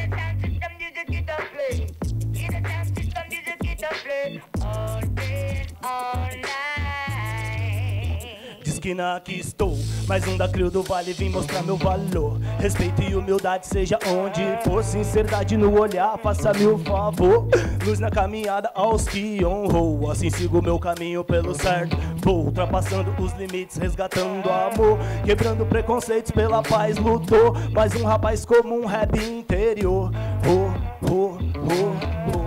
esquina aqui estou, mais um da Crio do Vale, vim mostrar meu valor. Respeito e humildade, seja onde for. Sinceridade no olhar, faça-me o favor. Luz na caminhada aos que honrou. Assim sigo meu caminho pelo certo. Vou ultrapassando os limites, resgatando amor. Quebrando preconceitos pela paz, lutou. Mais um rapaz como um rap interior. Oh, oh, oh, oh.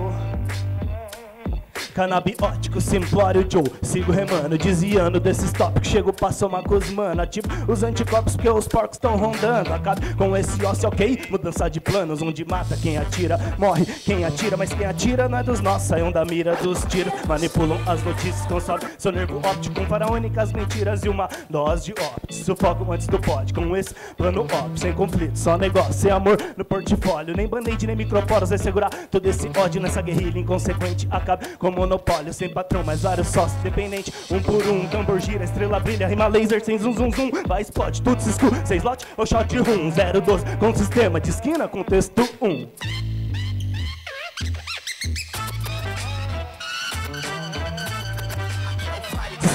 Canabiótico, simplório Joe. Sigo remando, desviando desses tópicos. Chego pra somar com os Ativo os anticorpos porque os porcos estão rondando. Acabe com esse ócio, ok? Mudança de planos Onde mata quem atira, morre quem atira. Mas quem atira não é dos nossos Saiam da mira dos tiros. Manipulam as notícias, consome seu nervo óptico faraônicas mentiras e uma dose de óptico. Sufoco antes do pódio Com esse plano óbvio, sem conflito Só negócio, sem amor no portfólio. Nem band-aid, nem microporos Vai segurar todo esse ódio nessa guerrilha inconsequente. Acaba com monopólio, sem patrão Mas vários sócios dependentes, um por um Tambor gira, estrela brilha, rima laser Sem zum zum zum, vai explode, tudo se escuro Seis lote ou shot rum, 012 Com sistema de esquina, contexto 1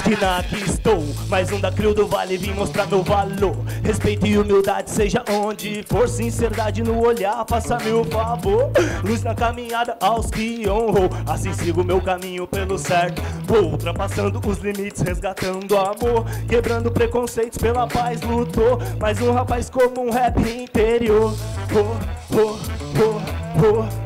esquina aqui estou Mais um da Crio do Vale, vim mostrar meu valor. Respeito e humildade, seja onde for. Sinceridade no olhar, faça-me o favor. Luz na caminhada aos que honrou. Assim sigo meu caminho pelo certo. Vou ultrapassando os limites, resgatando amor. Quebrando preconceitos, pela paz lutou. Mais um rapaz como um rap interior. Oh, oh, oh, oh.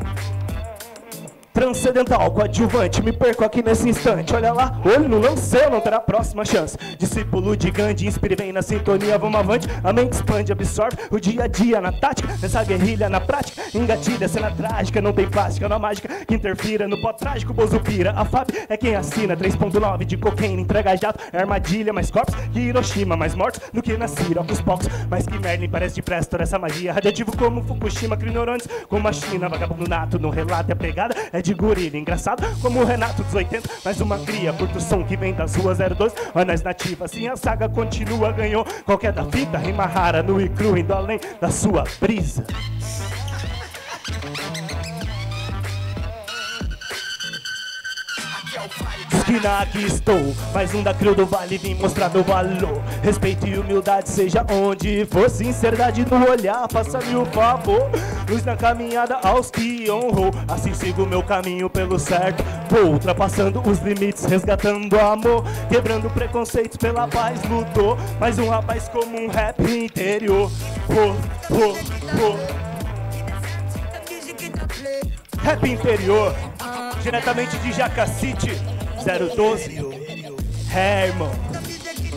Transcendental, coadjuvante, me perco aqui nesse instante. Olha lá, olho no lanceu, não terá próxima chance. Discípulo de Gandhi, inspire bem na sintonia, vamos avante. A mente expande, absorve o dia a dia na tática. Nessa guerrilha, na prática, engatilha, cena trágica. Não tem plástica, não há mágica que interfira no pó trágico. Bozo pira, a FAB é quem assina. 3.9 de cocaína, entrega jato, é armadilha. Mais corpos que Hiroshima, mais mortos do que na. Aos poucos, mas que Merlin parece de Prestor. Essa magia radioativo como Fukushima, ignorantes como a China. Vagabundo nato no relato e a pegada é de gorila. Engraçado como o Renato dos 80, mais uma cria. Curto o som que vem das ruas 02, mas nós nativa. Assim a saga continua, ganhou qualquer da fita. Rima rara no e cru, indo além da sua brisa. Esquina aqui estou, mais um da Crio do Vale Vim mostrar meu valor. Respeito e humildade, seja onde for. Sinceridade no olhar, faça-me o favor. Luz na caminhada aos que honrou. Assim sigo meu caminho pelo certo. Vou ultrapassando os limites, resgatando amor. Quebrando preconceitos pela paz lutou. Mais um rapaz como um rap interior. Rap interior, diretamente de Jacacite 012. É, irmão,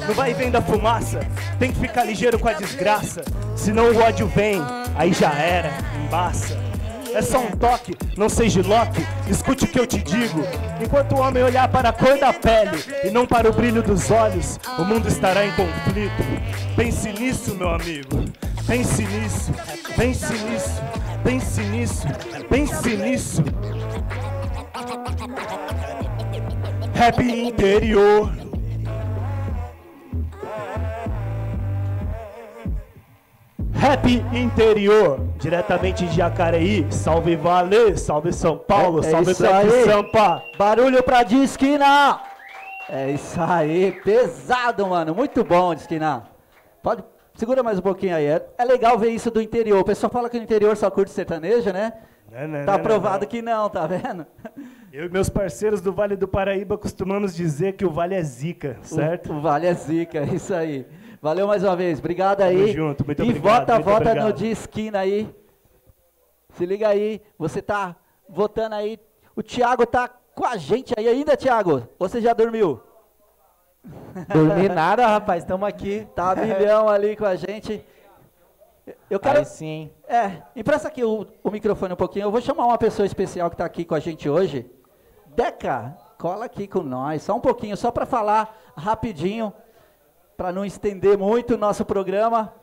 não vai vendo a fumaça, tem que ficar ligeiro com a desgraça. Senão o ódio vem, aí já era, embaça. É só um toque, não seja Loki, escute o que eu te digo. Enquanto o homem olhar para a cor da pele e não para o brilho dos olhos, o mundo estará em conflito. Pense nisso, meu amigo. Pense nisso, pense nisso, pense nisso, pense nisso. Rap interior. Rap interior, diretamente de Jacareí. Salve Vale, salve São Paulo, É- é salve Black. Sampa. Barulho pra Disquina! É isso aí, pesado, mano. Muito bom, Disquina. Pode, segura mais um pouquinho aí. É, é legal ver isso do interior. O pessoal fala que no interior só curte sertanejo, né? Não, não, Tá não, provado não. que não, tá vendo? Eu e meus parceiros do Vale do Paraíba costumamos dizer que o Vale é zica, certo? O, o Vale é zica, é isso aí. Valeu mais uma vez, obrigado aí. Tamo junto, muito e obrigado, vota, muito vota obrigado. no de esquina aí. Se liga aí, você tá votando aí. O Thiago tá com a gente aí ainda, Thiago? Ou você já dormiu? Dormi nada, rapaz, estamos aqui. Tá a milhão ali com a gente. Eu quero. Aí sim. É, empresta aqui o, o microfone um pouquinho. Eu vou chamar uma pessoa especial que está aqui com a gente hoje. Deca, cola aqui com nós, só um pouquinho, só para falar rapidinho, para não estender muito o nosso programa.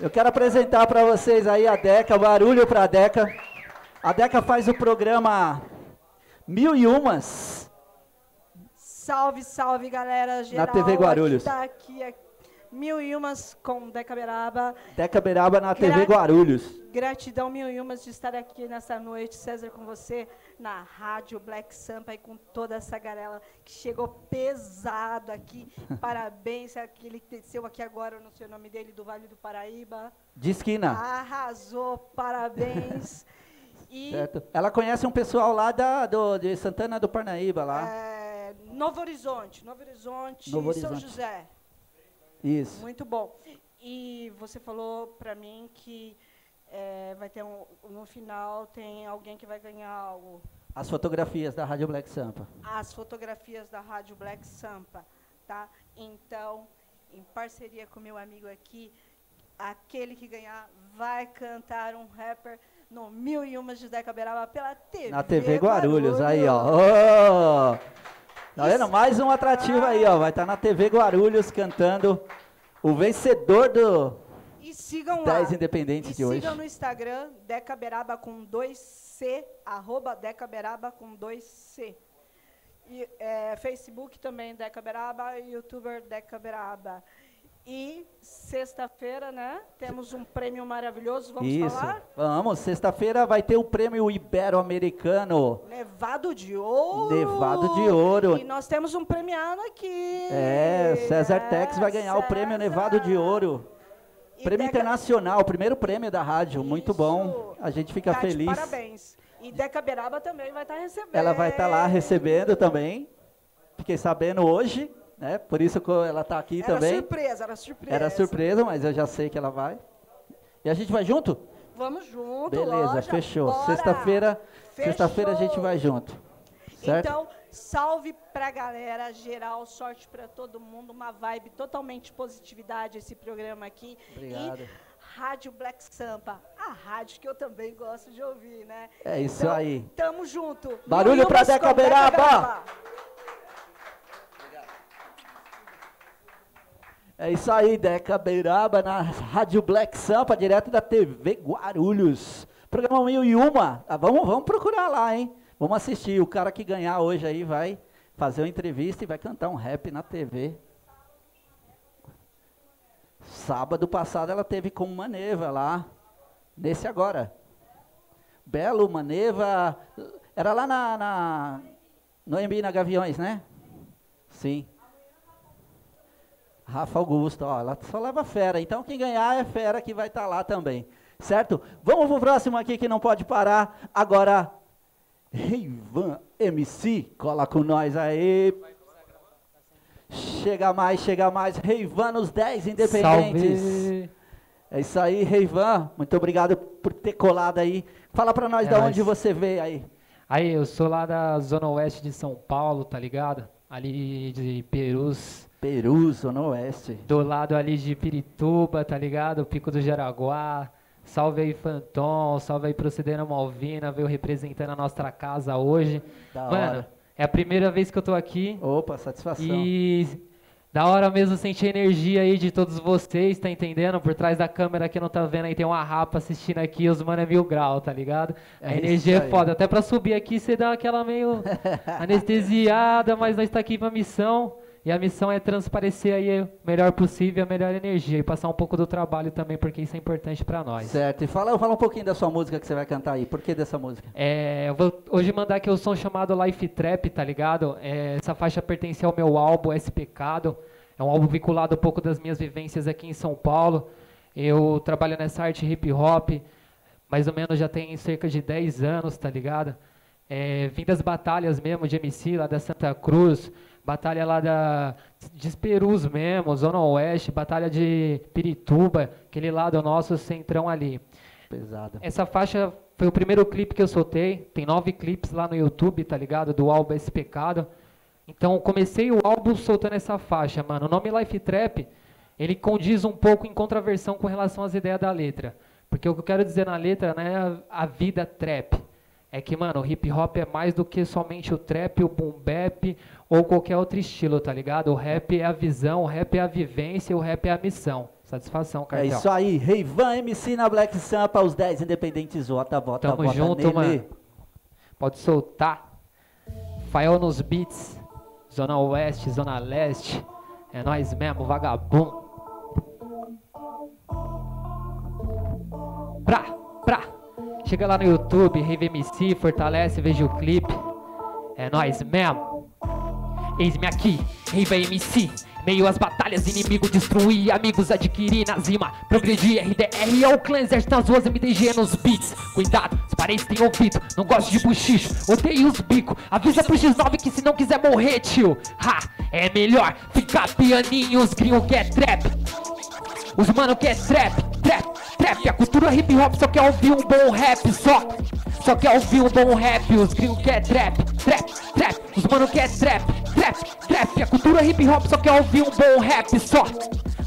Eu quero apresentar para vocês aí a Deca, barulho para a Deca. A Deca faz o programa Mil e Umas. Salve, salve, galera geral. TV Guarulhos. Aqui tá aqui, é mil e umas com Deca Beraba. Deca Beraba na TV Gra- Guarulhos. Gratidão mil e umas de estar aqui nessa noite, César, com você, na rádio Black Sampa e com toda essa galera que chegou pesado aqui. Parabéns, aquele que desceu aqui agora, não sei o nome dele, do Vale do Paraíba. De esquina. Arrasou, parabéns. E Certo. Ela conhece um pessoal lá da, do, de Santana do Parnaíba lá. é, Novo Horizonte, Novo Horizonte Novo e São Horizonte. José. Isso. Muito bom. E você falou para mim que é, vai ter um, no final tem alguém que vai ganhar algo. As fotografias da Rádio Black Sampa. As fotografias da Rádio Black Sampa, tá? Então, em parceria com meu amigo aqui, aquele que ganhar vai cantar um rapper no Mil e Umas de Deca Beraba pela TV. Na TV Guarulhos, aí, ó. Ô! Tá vendo? Mais um atrativo aí, ó. Vai estar na TV Guarulhos cantando o vencedor do E sigam lá. 10 Independentes E de hoje. sigam no Instagram, Decaberaba com 2C, arroba Decaberaba com 2C. E, é, Facebook também, Decaberaba, youtuber Decaberaba. E sexta-feira, né, temos um prêmio maravilhoso, vamos Isso. falar? Vamos, sexta-feira vai ter o prêmio Ibero-Americano. Nevado de ouro! Nevado de ouro. E nós temos um premiado aqui! É, César Tex vai ganhar o prêmio César. Nevado de Ouro. E Prêmio Deca- internacional, primeiro prêmio da rádio. Muito bom. A gente fica Tá feliz. Parabéns. E Decaberaba também vai estar recebendo. Ela vai estar lá recebendo também. Fiquei sabendo hoje, né? Por isso que ela está aqui Era também. surpresa, era surpresa. Era surpresa, mas eu já sei que ela vai. E a gente vai junto? Vamos junto, Beleza, loja, fechou. Sexta-feira, sexta-feira a gente vai junto. Certo? Então, salve pra galera, geral, sorte pra todo mundo, uma vibe totalmente positividade esse programa aqui. Obrigado. E Rádio Black Sampa, a rádio que eu também gosto de ouvir, né? É isso Então, aí. Tamo junto. Barulho e pra Deca Beraba. É isso aí, Deca Beiraba na Rádio Black Sampa, direto da TV Guarulhos. Programa Mil e Uma. Ah, vamos, vamos procurar lá, hein? Vamos assistir. O cara que ganhar hoje aí vai fazer uma entrevista e vai cantar um rap na TV. Sábado passado ela teve com Maneva lá. Nesse agora. Belo, Maneva. Era lá na, na, No Embina Gaviões, né? Sim. Rafa Augusto, ó, ela só leva fera. Então quem ganhar é fera que vai estar lá também. Certo? Vamos pro próximo aqui que não pode parar. Agora, Reivan MC, cola com nós aí. Chega mais, chega mais. Reivan nos 10 independentes. Salve! É isso aí, Reivan. Muito obrigado por ter colado aí. Fala pra nós É de onde você veio aí. Aí, eu sou lá da Zona Oeste de São Paulo, tá ligado? Ali de Perus. Peru, Zona Oeste. Do lado ali de Pirituba, tá ligado? Pico do Jaraguá. Salve aí, Fanton. Salve aí, Procedendo Malvina. Veio representando a nossa casa hoje. Da Mano, hora. é a primeira vez que eu tô aqui. Opa, satisfação. E da hora mesmo sentir a energia aí de todos vocês, tá entendendo? Por trás da câmera que não tá vendo aí, tem uma rapa assistindo aqui, os mano é mil grau, tá ligado? A É energia isso é foda. Até pra subir aqui você dá aquela meio anestesiada, mas nós tá aqui pra missão. E a missão é transparecer aí o melhor possível, a melhor energia. E passar um pouco do trabalho também, porque isso é importante pra nós. Certo. E fala, fala um pouquinho da sua música que você vai cantar aí. Por que dessa música? É, eu vou hoje mandar aqui o som chamado Life Trap, tá ligado? É, essa faixa pertence ao meu álbum S Pecado. É um álbum vinculado um pouco das minhas vivências aqui em São Paulo. Eu trabalho nessa arte hip hop, mais ou menos já tem cerca de 10 anos, tá ligado? É, vim das batalhas mesmo de MC lá da Santa Cruz, batalha lá da de Perus mesmo, Zona Oeste, batalha de Pirituba, aquele lado nosso centrão ali. Pesado. Essa faixa foi o primeiro clipe que eu soltei. Tem nove clipes lá no YouTube, tá ligado? Do álbum Esse Pecado. Então comecei o álbum soltando essa faixa, mano. O nome Life Trap, ele condiz um pouco em contraversão com relação às ideias da letra. Porque o que eu quero dizer na letra não é a, a vida trap. É que, mano, o hip hop é mais do que somente o trap, o boom bap ou qualquer outro estilo, tá ligado? O rap é a visão, o rap é a vivência, o rap é a missão. Satisfação, É cartão. isso aí. Reivan MC na Black Sampa, os 10 independentes. Vota, vota, Tamo vota junto, nele. mano. Pode soltar. Fael nos beats. Zona Oeste, Zona Leste. É nós mesmo, vagabundo. Pra, pra. Chega lá no YouTube, Rave MC, fortalece, veja o clipe. É nós mesmo. Eis-me aqui, Rave MC. Meio às batalhas, inimigo destruir, amigos adquirir na zima, progredir, RDR é o clã, exército nas ruas, MDG nos beats. Cuidado, os parentes têm ouvido, não gosto de buchicho, odeio os bico. Avisa pro X9 que se não quiser morrer, tio. Ha, é melhor ficar pianinho, os gringos quer trap. Os mano quer trap, trap, trap. A cultura hip hop só quer ouvir um bom rap, só. Só quer ouvir um bom rap. Os gringos quer trap, trap, trap. Os mano quer trap, trap, trap. A cultura hip hop só quer ouvir um bom rap, só.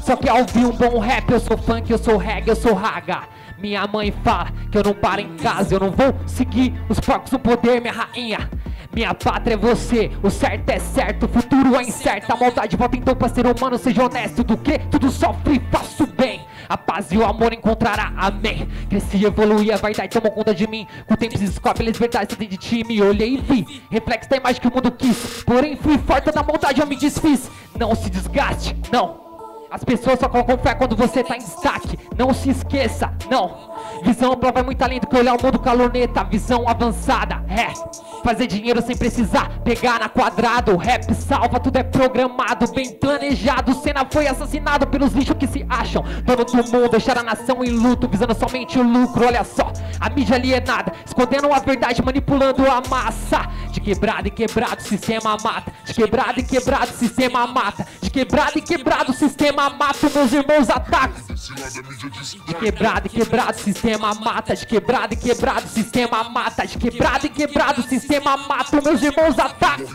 Só quer ouvir um bom rap. Eu sou funk, eu sou reggae, eu sou raga. Minha mãe fala que eu não paro em casa, eu não vou seguir os porcos do poder, minha rainha. Minha pátria é você, o certo é certo, o futuro é incerto. A maldade volta então pra ser humano, seja honesto. Do que tudo sofre, faço bem. A paz e o amor encontrará, amém. Cresci, evoluí, a vaidade tomou conta de mim. Com o tempo se descobre, as verdades de ti. Me olhei e vi, reflexo da imagem que o mundo quis. Porém, fui forte na maldade, eu me desfiz. Não se desgaste, não. As pessoas só colocam fé quando você tá em destaque. Não se esqueça, não. Visão ampla vai muito além do que olhar o mundo caloneta. Visão avançada, é. Fazer dinheiro sem precisar pegar na quadrado. Rap salva, tudo é programado, bem planejado. Senna foi assassinado pelos lixos que se acham. Dono do mundo, deixar a nação em luto, visando somente o lucro. Olha só, a mídia alienada, escondendo a verdade, manipulando a massa. De quebrado e quebrado, sistema mata. De quebrado e quebrado, sistema mata. De quebrado e quebrado, o sistema mata. Meus irmãos atacam. De quebrado e quebrado, sistema mata. De quebrado e quebrado, sistema mata. De quebrado e quebrado, sistema mata. Meus irmãos atacam.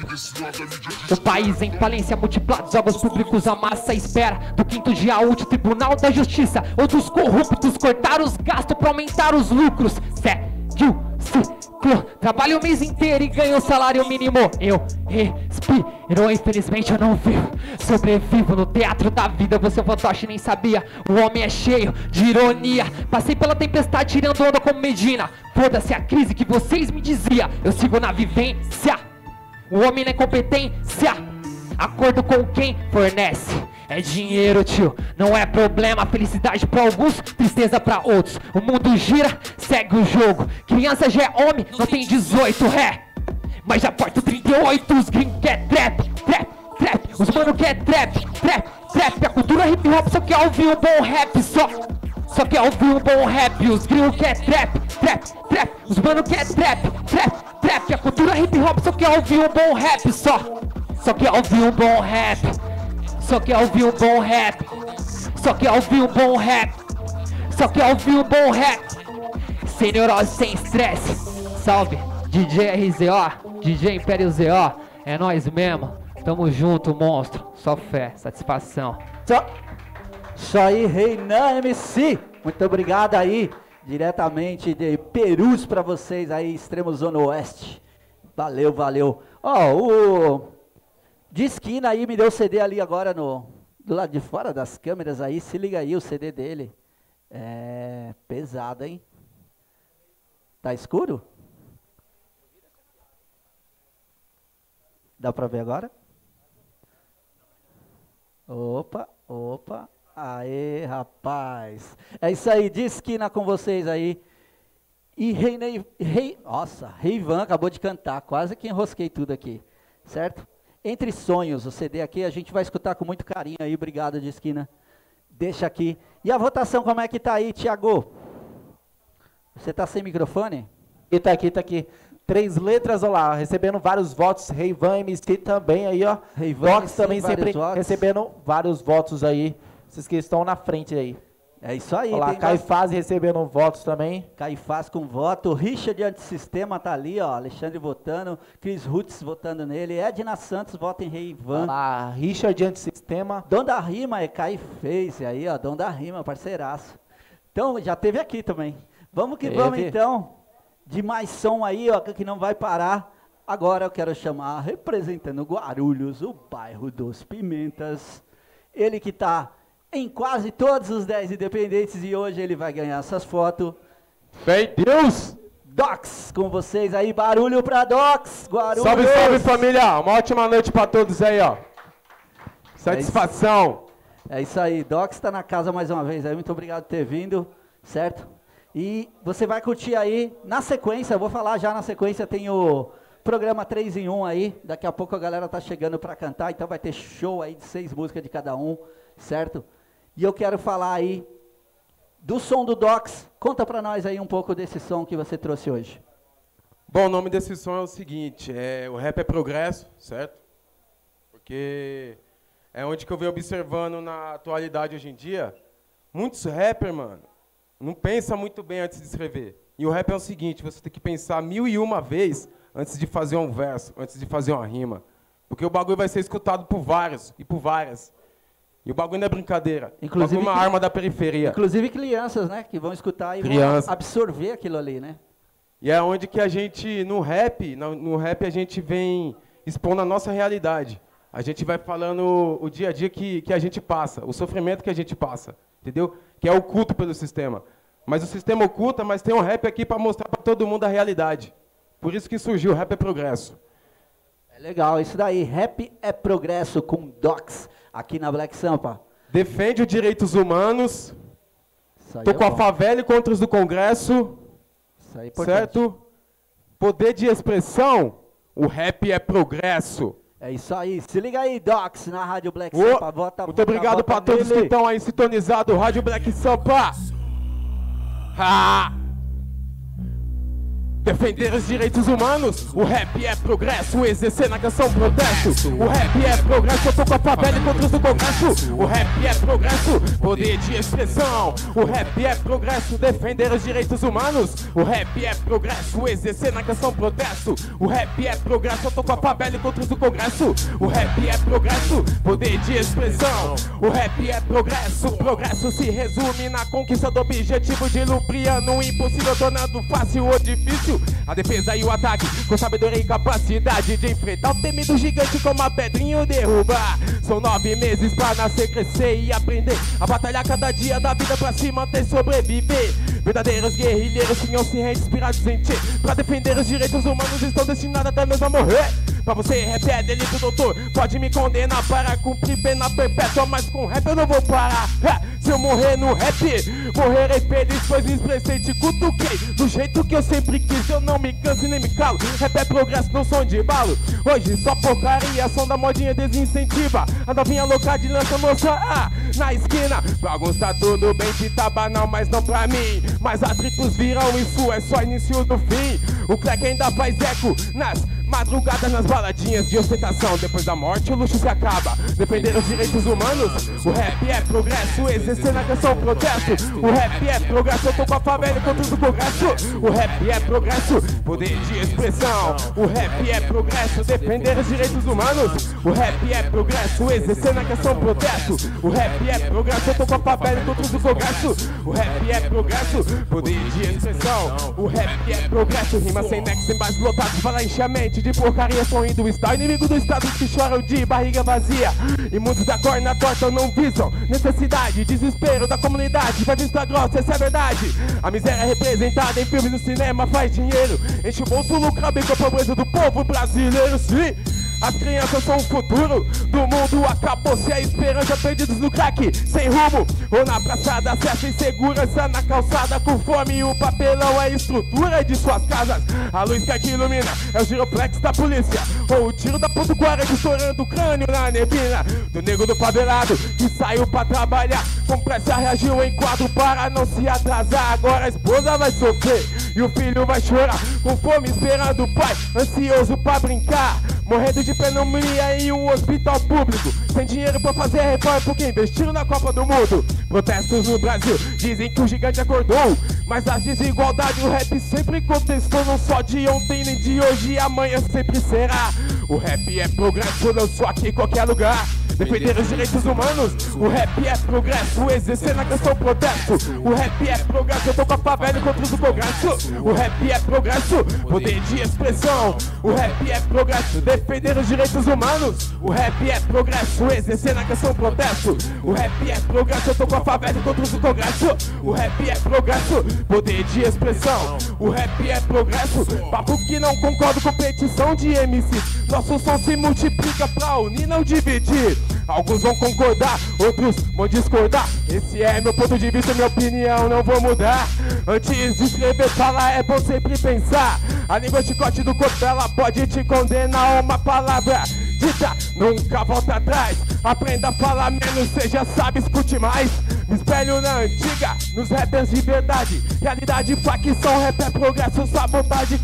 O país em falência, múltiplos órgãos públicos, a massa espera do quinto dia útil, Tribunal da Justiça. Outros corruptos cortaram os gastos pra aumentar os lucros. Segue o ciclo. Trabalho o mês inteiro e ganho o salário mínimo. Eu respiro, infelizmente eu não vivo. Sobrevivo no teatro da vida. Você é fantoche nem sabia. O homem é cheio de ironia. Passei pela tempestade tirando onda como Medina. Foda-se a crise que vocês me diziam. Eu sigo na vivência. O homem na incompetência. Acordo com quem fornece. É dinheiro, tio, não é problema. Felicidade pra alguns, tristeza pra outros. O mundo gira, segue o jogo. Criança já é homem, não tem 18, ré. Mas já porto 38, os gringos quer trap, trap, trap. Os mano quer trap, trap, trap. A cultura hip hop só quer ouvir um bom rap, só. Só quer ouvir um bom rap, os gringos quer trap, trap, trap. Os mano quer trap, trap, trap. A cultura hip hop só quer ouvir um bom rap, só. Só quer ouvir um bom rap. Só quer ouvir um bom rap. Só quer ouvir um bom rap. Só quer ouvir um bom rap. Sem neurose, sem estresse. Salve, DJ RZO, DJ Império ZO. É nós mesmo. Tamo junto, monstro. Só fé, satisfação. Só, aí, Reinan MC. Muito obrigado aí, diretamente de Perus pra vocês aí, extremo zona oeste. Valeu, valeu. Ó, o de esquina aí me deu o CD ali agora no do lado de fora das câmeras aí. Se liga aí o CD dele. É pesado, hein? Tá escuro? Dá pra ver agora? Opa, opa. Aê, rapaz. É isso aí, de esquina com vocês aí. E Rei, Ney- Rei, nossa, Reivan acabou de cantar, quase que enrosquei tudo aqui, certo? Entre Sonhos, o CD aqui, a gente vai escutar com muito carinho aí, obrigado de esquina. Deixa aqui. E a votação como é que tá aí, Tiago? Você tá sem microfone? E tá aqui, tá aqui. Três letras, olha lá, recebendo vários votos. Reivan MC também aí, ó. Reivan Docs também sempre votos. recebendo vários votos aí. Vocês que estão na frente aí. É isso aí. Olha lá, Caifás recebendo votos também. Caifás com voto, Richard Antissistema tá ali, ó, Alexandre votando, Cris Roots votando nele, Edna Santos vota em Reivan. Olha lá, Richard Antissistema. Dom da Rima é Caifez aí, ó, Dom da Rima, parceiraço. Então, já teve aqui também. Vamos que vamos Teve. então, de mais som aí, ó, que não vai parar. Agora eu quero chamar, representando Guarulhos, o bairro dos Pimentas, ele que tá em quase todos os 10 independentes e hoje ele vai ganhar essas fotos. Fé em Deus! Docs, com vocês aí, barulho pra Docs, Guarulhos. Salve, salve família! Uma ótima noite pra todos aí, ó. Satisfação! É isso aí, Docs está na casa mais uma vez aí, muito obrigado por ter vindo, certo? E você vai curtir aí, na sequência, eu vou falar já na sequência, tem o programa 3 em 1 aí, daqui a pouco a galera tá chegando para cantar, então vai ter show aí de seis músicas de cada um, certo? E eu quero falar aí do som do Docs, conta pra nós aí um pouco desse som que você trouxe hoje. Bom, o nome desse som é o seguinte, é, o rap é progresso, certo? Porque é onde que eu venho observando na atualidade hoje em dia, muitos rappers, mano, não pensa muito bem antes de escrever. E o rap é o seguinte, você tem que pensar mil e uma vezes antes de fazer um verso, antes de fazer uma rima. Porque o bagulho vai ser escutado por vários e por várias. E o bagulho não é brincadeira. Inclusive é uma arma da periferia. Inclusive crianças, né, que vão escutar e Criança. vão absorver aquilo ali, né? E é onde que a gente, no rap, no, rap a gente vem expondo a nossa realidade. A gente vai falando o dia a dia que, que a gente passa, o sofrimento que a gente passa, entendeu? Que é oculto pelo sistema. Mas o sistema oculta, mas tem um rap aqui para mostrar para todo mundo a realidade. Por isso que surgiu o Rap é Progresso. É legal, isso daí, rap é progresso com Docs, aqui na Black Sampa. Defende os direitos humanos. Tô é com a favela e contra os do Congresso. Isso aí é importante. certo? Poder de expressão. O rap é progresso. É isso aí. Se liga aí, Docs, na Rádio Black Ô, Sampa. Vota, Muito obrigado para todos que estão aí sintonizados. Rádio Black Sampa. Ah! Defender os direitos humanos, o rap é progresso, exercer na canção protesto. O rap é progresso, eu tô com a favela e contra os do congresso. O rap é progresso, poder de expressão. O rap é progresso, defender os direitos humanos. O rap é progresso, exercer na canção protesto. O rap é progresso, eu tô com a favela e contra os do congresso. O rap é progresso, poder de expressão. O rap é progresso, progresso se resume na conquista do objetivo de lubriano o impossível, tornando fácil ou difícil. A defesa e o ataque, com sabedoria e capacidade de enfrentar o temido gigante como a pedrinha o derrubar. São nove meses pra nascer, crescer e aprender a batalhar cada dia da vida pra se manter sobreviver. Verdadeiros guerrilheiros tinham se reinspirados em ti. Pra defender os direitos humanos, estão destinados até mesmo a morrer. Pra você rap é delito, doutor. Pode me condenar para cumprir pena perpétua, mas com rap eu não vou parar. É, se eu morrer no rap, morrerei feliz, pois me expressei, te cutuquei. Do jeito que eu sempre quis, eu não me canso e nem me calo. Rap é progresso, não som de balo. Hoje só porcaria, som da modinha desincentiva. A novinha louca de lança moça ah, na esquina. Tá tudo bem, que tá banal, mas não pra mim. Mas atritos virão, isso é só início do fim. O crack ainda faz eco nas madrugadas nas baladinhas de ostentação. Depois da morte, o luxo se acaba. Defender os direitos humanos, o rap é progresso. Exercer na canção protesto. O rap é progresso, eu tô com a favela contra o progresso. O rap é progresso, poder de expressão. O rap é progresso, defender os direitos humanos. O rap é progresso, exercer na canção protesto. O rap é progresso, eu tô com a favela contra o progresso. O rap é progresso, poder de expressão. O rap é progresso, rima sem nexo, sem base lotado, fala enche de porcaria, sonho do Estado. Inimigo do Estado que choram de barriga vazia. E muitos da corna torta não visam necessidade, desespero da comunidade. Vai vista grossa, essa é a verdade. A miséria representada em filmes no cinema faz dinheiro. Enche o bolso, lucra bem com a pobreza do povo brasileiro, sim. As crianças são o futuro do mundo. Acabou-se a esperança, perdidos no crack, sem rumo. Ou na praçada, certa insegurança na calçada, com fome. O papelão é a estrutura de suas casas. A luz que aqui ilumina é o giroflex da polícia. Ou o tiro da ponto 40 estourando o crânio na neblina. Do nego do favelado que saiu pra trabalhar. Com pressa reagiu em quadro para não se atrasar. Agora a esposa vai sofrer e o filho vai chorar. Com fome esperando o pai, ansioso pra brincar. Morrendo de pneumonia em um hospital público. Sem dinheiro pra fazer reforma porque investiram na Copa do Mundo. Protestos no Brasil dizem que o gigante acordou. Mas as desigualdades o rap sempre contestou. Não só de ontem nem de hoje amanhã sempre será. O rap é progresso, não só aqui em qualquer lugar. Defender os direitos humanos, o rap é progresso, exercer na canção protesto. O rap é progresso, eu tô com a favela contra o progresso. O rap é progresso, poder de expressão. O rap é progresso, defender os direitos humanos. O rap é progresso, exercer na canção protesto. O rap é progresso, eu tô com a favela contra o progresso. O rap é progresso, poder de expressão. O rap é progresso, papo que não concordo com petição de MC. Nosso som se multiplica pra unir, não dividir. Alguns vão concordar, outros vão discordar. Esse é meu ponto de vista, minha opinião, não vou mudar. Antes de escrever, falar é bom sempre pensar. A língua chicote do corpo, ela pode te condenar uma palavra dita, nunca volta atrás. Aprenda a falar menos, já sabe, escute mais. Me espelho na antiga, nos rappers de verdade. Realidade, facção, rap é progresso, sabotagem.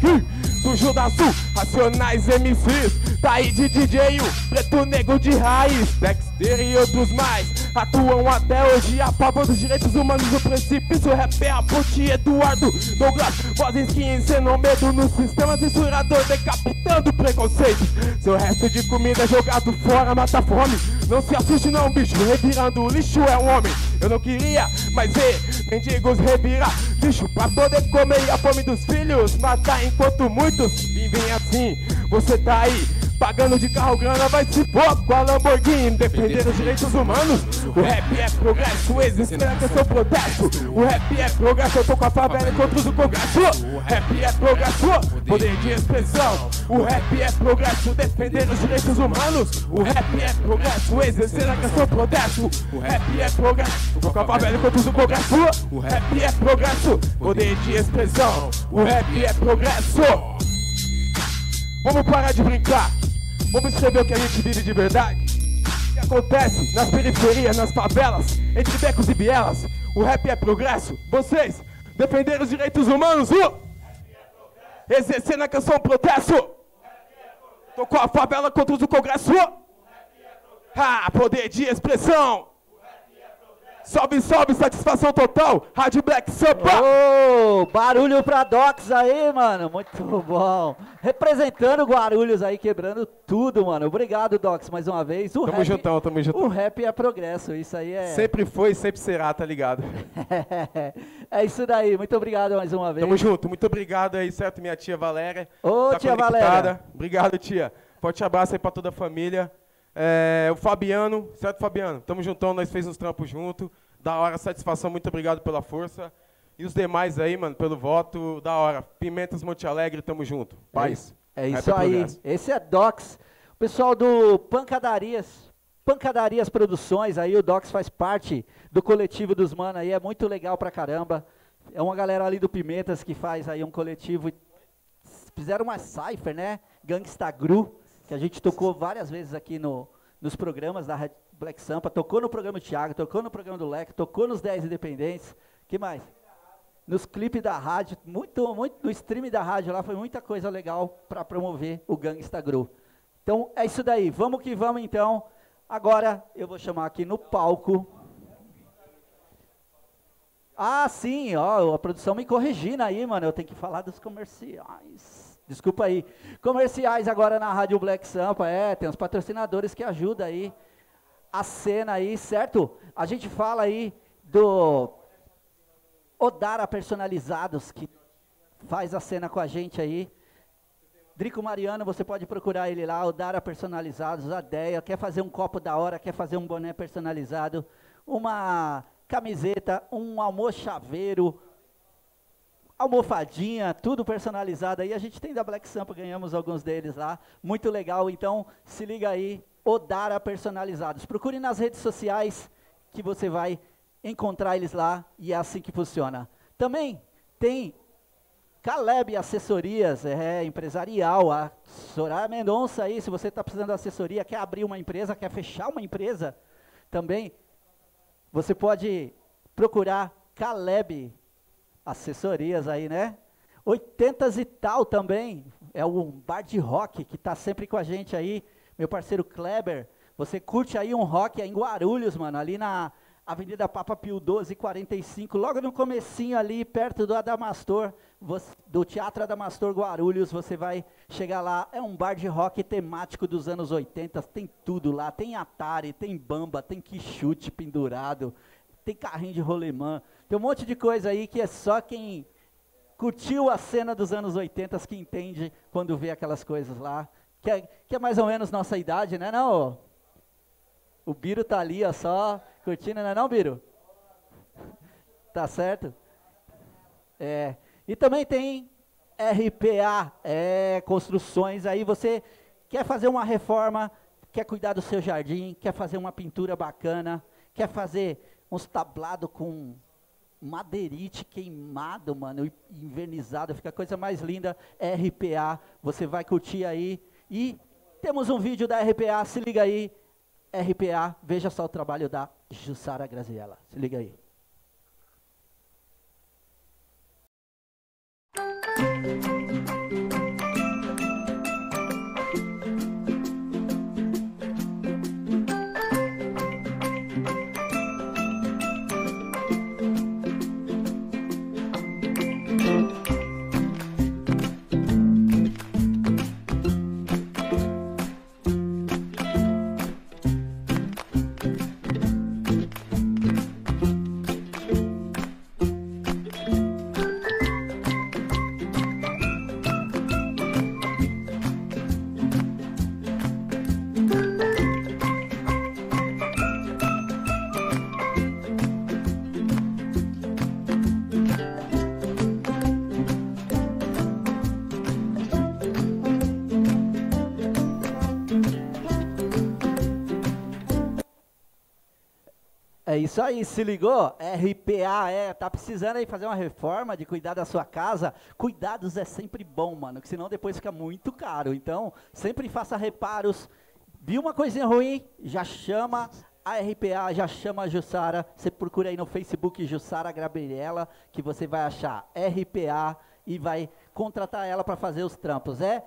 Sujo da sul, racionais MCs. Tá aí de DJ, o preto negro de raiz. Dexter e outros mais atuam até hoje a favor dos direitos humanos do precipício. Rap é a ponte Eduardo Douglas. Vozes que encenam medo no sistema censurador, decapitando preconceitos. Seu resto de comida jogado fora mata fome. Não se assuste, não, bicho. Revirando o lixo é um homem. Eu não queria, mas ver mendigos revirar bicho pra poder comer a fome dos filhos matar enquanto muitos vivem assim. Você tá aí pagando de carro grana, vai se pôr com a Lamborghini. Defender os direitos humanos. O rap é progresso, existe na questão protesto. O rap é progresso, eu tô com a favela contra o congresso. O rap é progresso, poder de expressão. O rap é progresso, defender os direitos humanos. O rap é progresso, exercer na questão protesto. O rap é progresso, eu tô com a favela contra o congresso. O rap é progresso, poder de expressão. O rap é progresso. Vamos parar de brincar. Vamos escrever o que a gente vive de verdade. O que acontece nas periferias, nas favelas, entre becos e bielas. O rap é progresso. Vocês, defender os direitos humanos. Uh! Exercer na canção protesto. Tô com a favela contra o congresso. Ah, poder de expressão. Salve, salve, satisfação total. Rádio Black Sampa. Barulho pra Docs aí, mano. Muito bom. Representando Guarulhos aí, quebrando tudo, mano. Obrigado, Docs, mais uma vez. O Tamo rap, juntão, tamo juntão. O rap é progresso, isso aí é. Sempre foi e sempre será, tá ligado? é isso daí. Muito obrigado mais uma vez. Tamo junto. Muito obrigado aí, certo, minha tia Valéria. Ô, Tá tia conectada. Valéria. Obrigado, tia. Forte abraço aí pra toda a família. É, o Fabiano, certo, Fabiano? Tamo juntão, nós fez uns trampos junto. Da hora, satisfação, muito obrigado pela força. E os demais aí, mano, pelo voto, da hora. Pimentas Monte Alegre, tamo junto. Paz. É Rap isso é aí. progresso. Esse é Docs. O pessoal do Pancadarias. Pancadarias Produções, aí o Docs faz parte do coletivo dos mano aí, é muito legal pra caramba. É uma galera ali do Pimentas que faz aí um coletivo. Fizeram uma cipher, né? Gangsta Gru, que a gente tocou várias vezes aqui no, nos programas da Black Sampa. Tocou no programa do Thiago, tocou no programa do Leque, tocou nos 10 Independentes. que mais? Nos clipes da rádio, muito, muito, no stream da rádio lá, foi muita coisa legal para promover o Gangsta Gru. Então é isso daí, vamos que vamos então. Agora eu vou chamar aqui no palco. Ah, sim, ó, a produção me corrigindo aí, mano. Eu tenho que falar dos comerciais. Desculpa aí. Comerciais agora na Rádio Black Sampa. É, tem os patrocinadores que ajudam aí a cena aí, certo? A gente fala aí do Odara Personalizados, que faz a cena com a gente aí. Drico Mariano, você pode procurar ele lá, Odara Personalizados, a Deia, quer fazer um copo da hora, quer fazer um boné personalizado, uma camiseta, um almochaveiro, almofadinha, tudo personalizado aí. A gente tem da Black Sampa, ganhamos alguns deles lá. Muito legal, então se liga aí, Odara Personalizados. Procure nas redes sociais que você vai encontrar eles lá e é assim que funciona. Também tem Caleb Assessorias, é empresarial, a Soraya Mendonça aí, se você está precisando de assessoria, quer abrir uma empresa, quer fechar uma empresa, também você pode procurar Caleb Assessorias aí, né? 80 e tal também, é um bar de rock que está sempre com a gente aí, meu parceiro Kleber. Você curte aí um rock em Guarulhos, mano, ali na Avenida Papa Pio 1245, logo no comecinho ali, perto do Adamastor, você- do Teatro Adamastor Guarulhos, você vai chegar lá, é um bar de rock temático dos anos 80, tem tudo lá, tem Atari, tem Bamba, tem Quixute pendurado, tem carrinho de rolemã, tem um monte de coisa aí que é só quem curtiu a cena dos anos 80 que entende quando vê aquelas coisas lá, que é, que é mais ou menos nossa idade, né não? O Biro tá ali, ó, só curtindo, não é não, Biro? Tá certo? É. E também tem RPA, é, construções aí, você quer fazer uma reforma, quer cuidar do seu jardim, quer fazer uma pintura bacana, quer fazer uns tablados com madeirite queimado, mano, invernizado, fica a coisa mais linda, RPA, você vai curtir aí. E temos um vídeo da RPA, se liga aí, RPA, veja só o trabalho da Jussara Graziella, se liga aí. Isso aí, se ligou? RPA, é, tá precisando aí fazer uma reforma de cuidar da sua casa? Cuidados é sempre bom, mano, que senão depois fica muito caro. Então, sempre faça reparos. Viu uma coisinha ruim? Já chama a RPA, já chama a Jussara. Você procura aí no Facebook Jussara Gabriela, que você vai achar RPA e vai contratar ela para fazer os trampos. É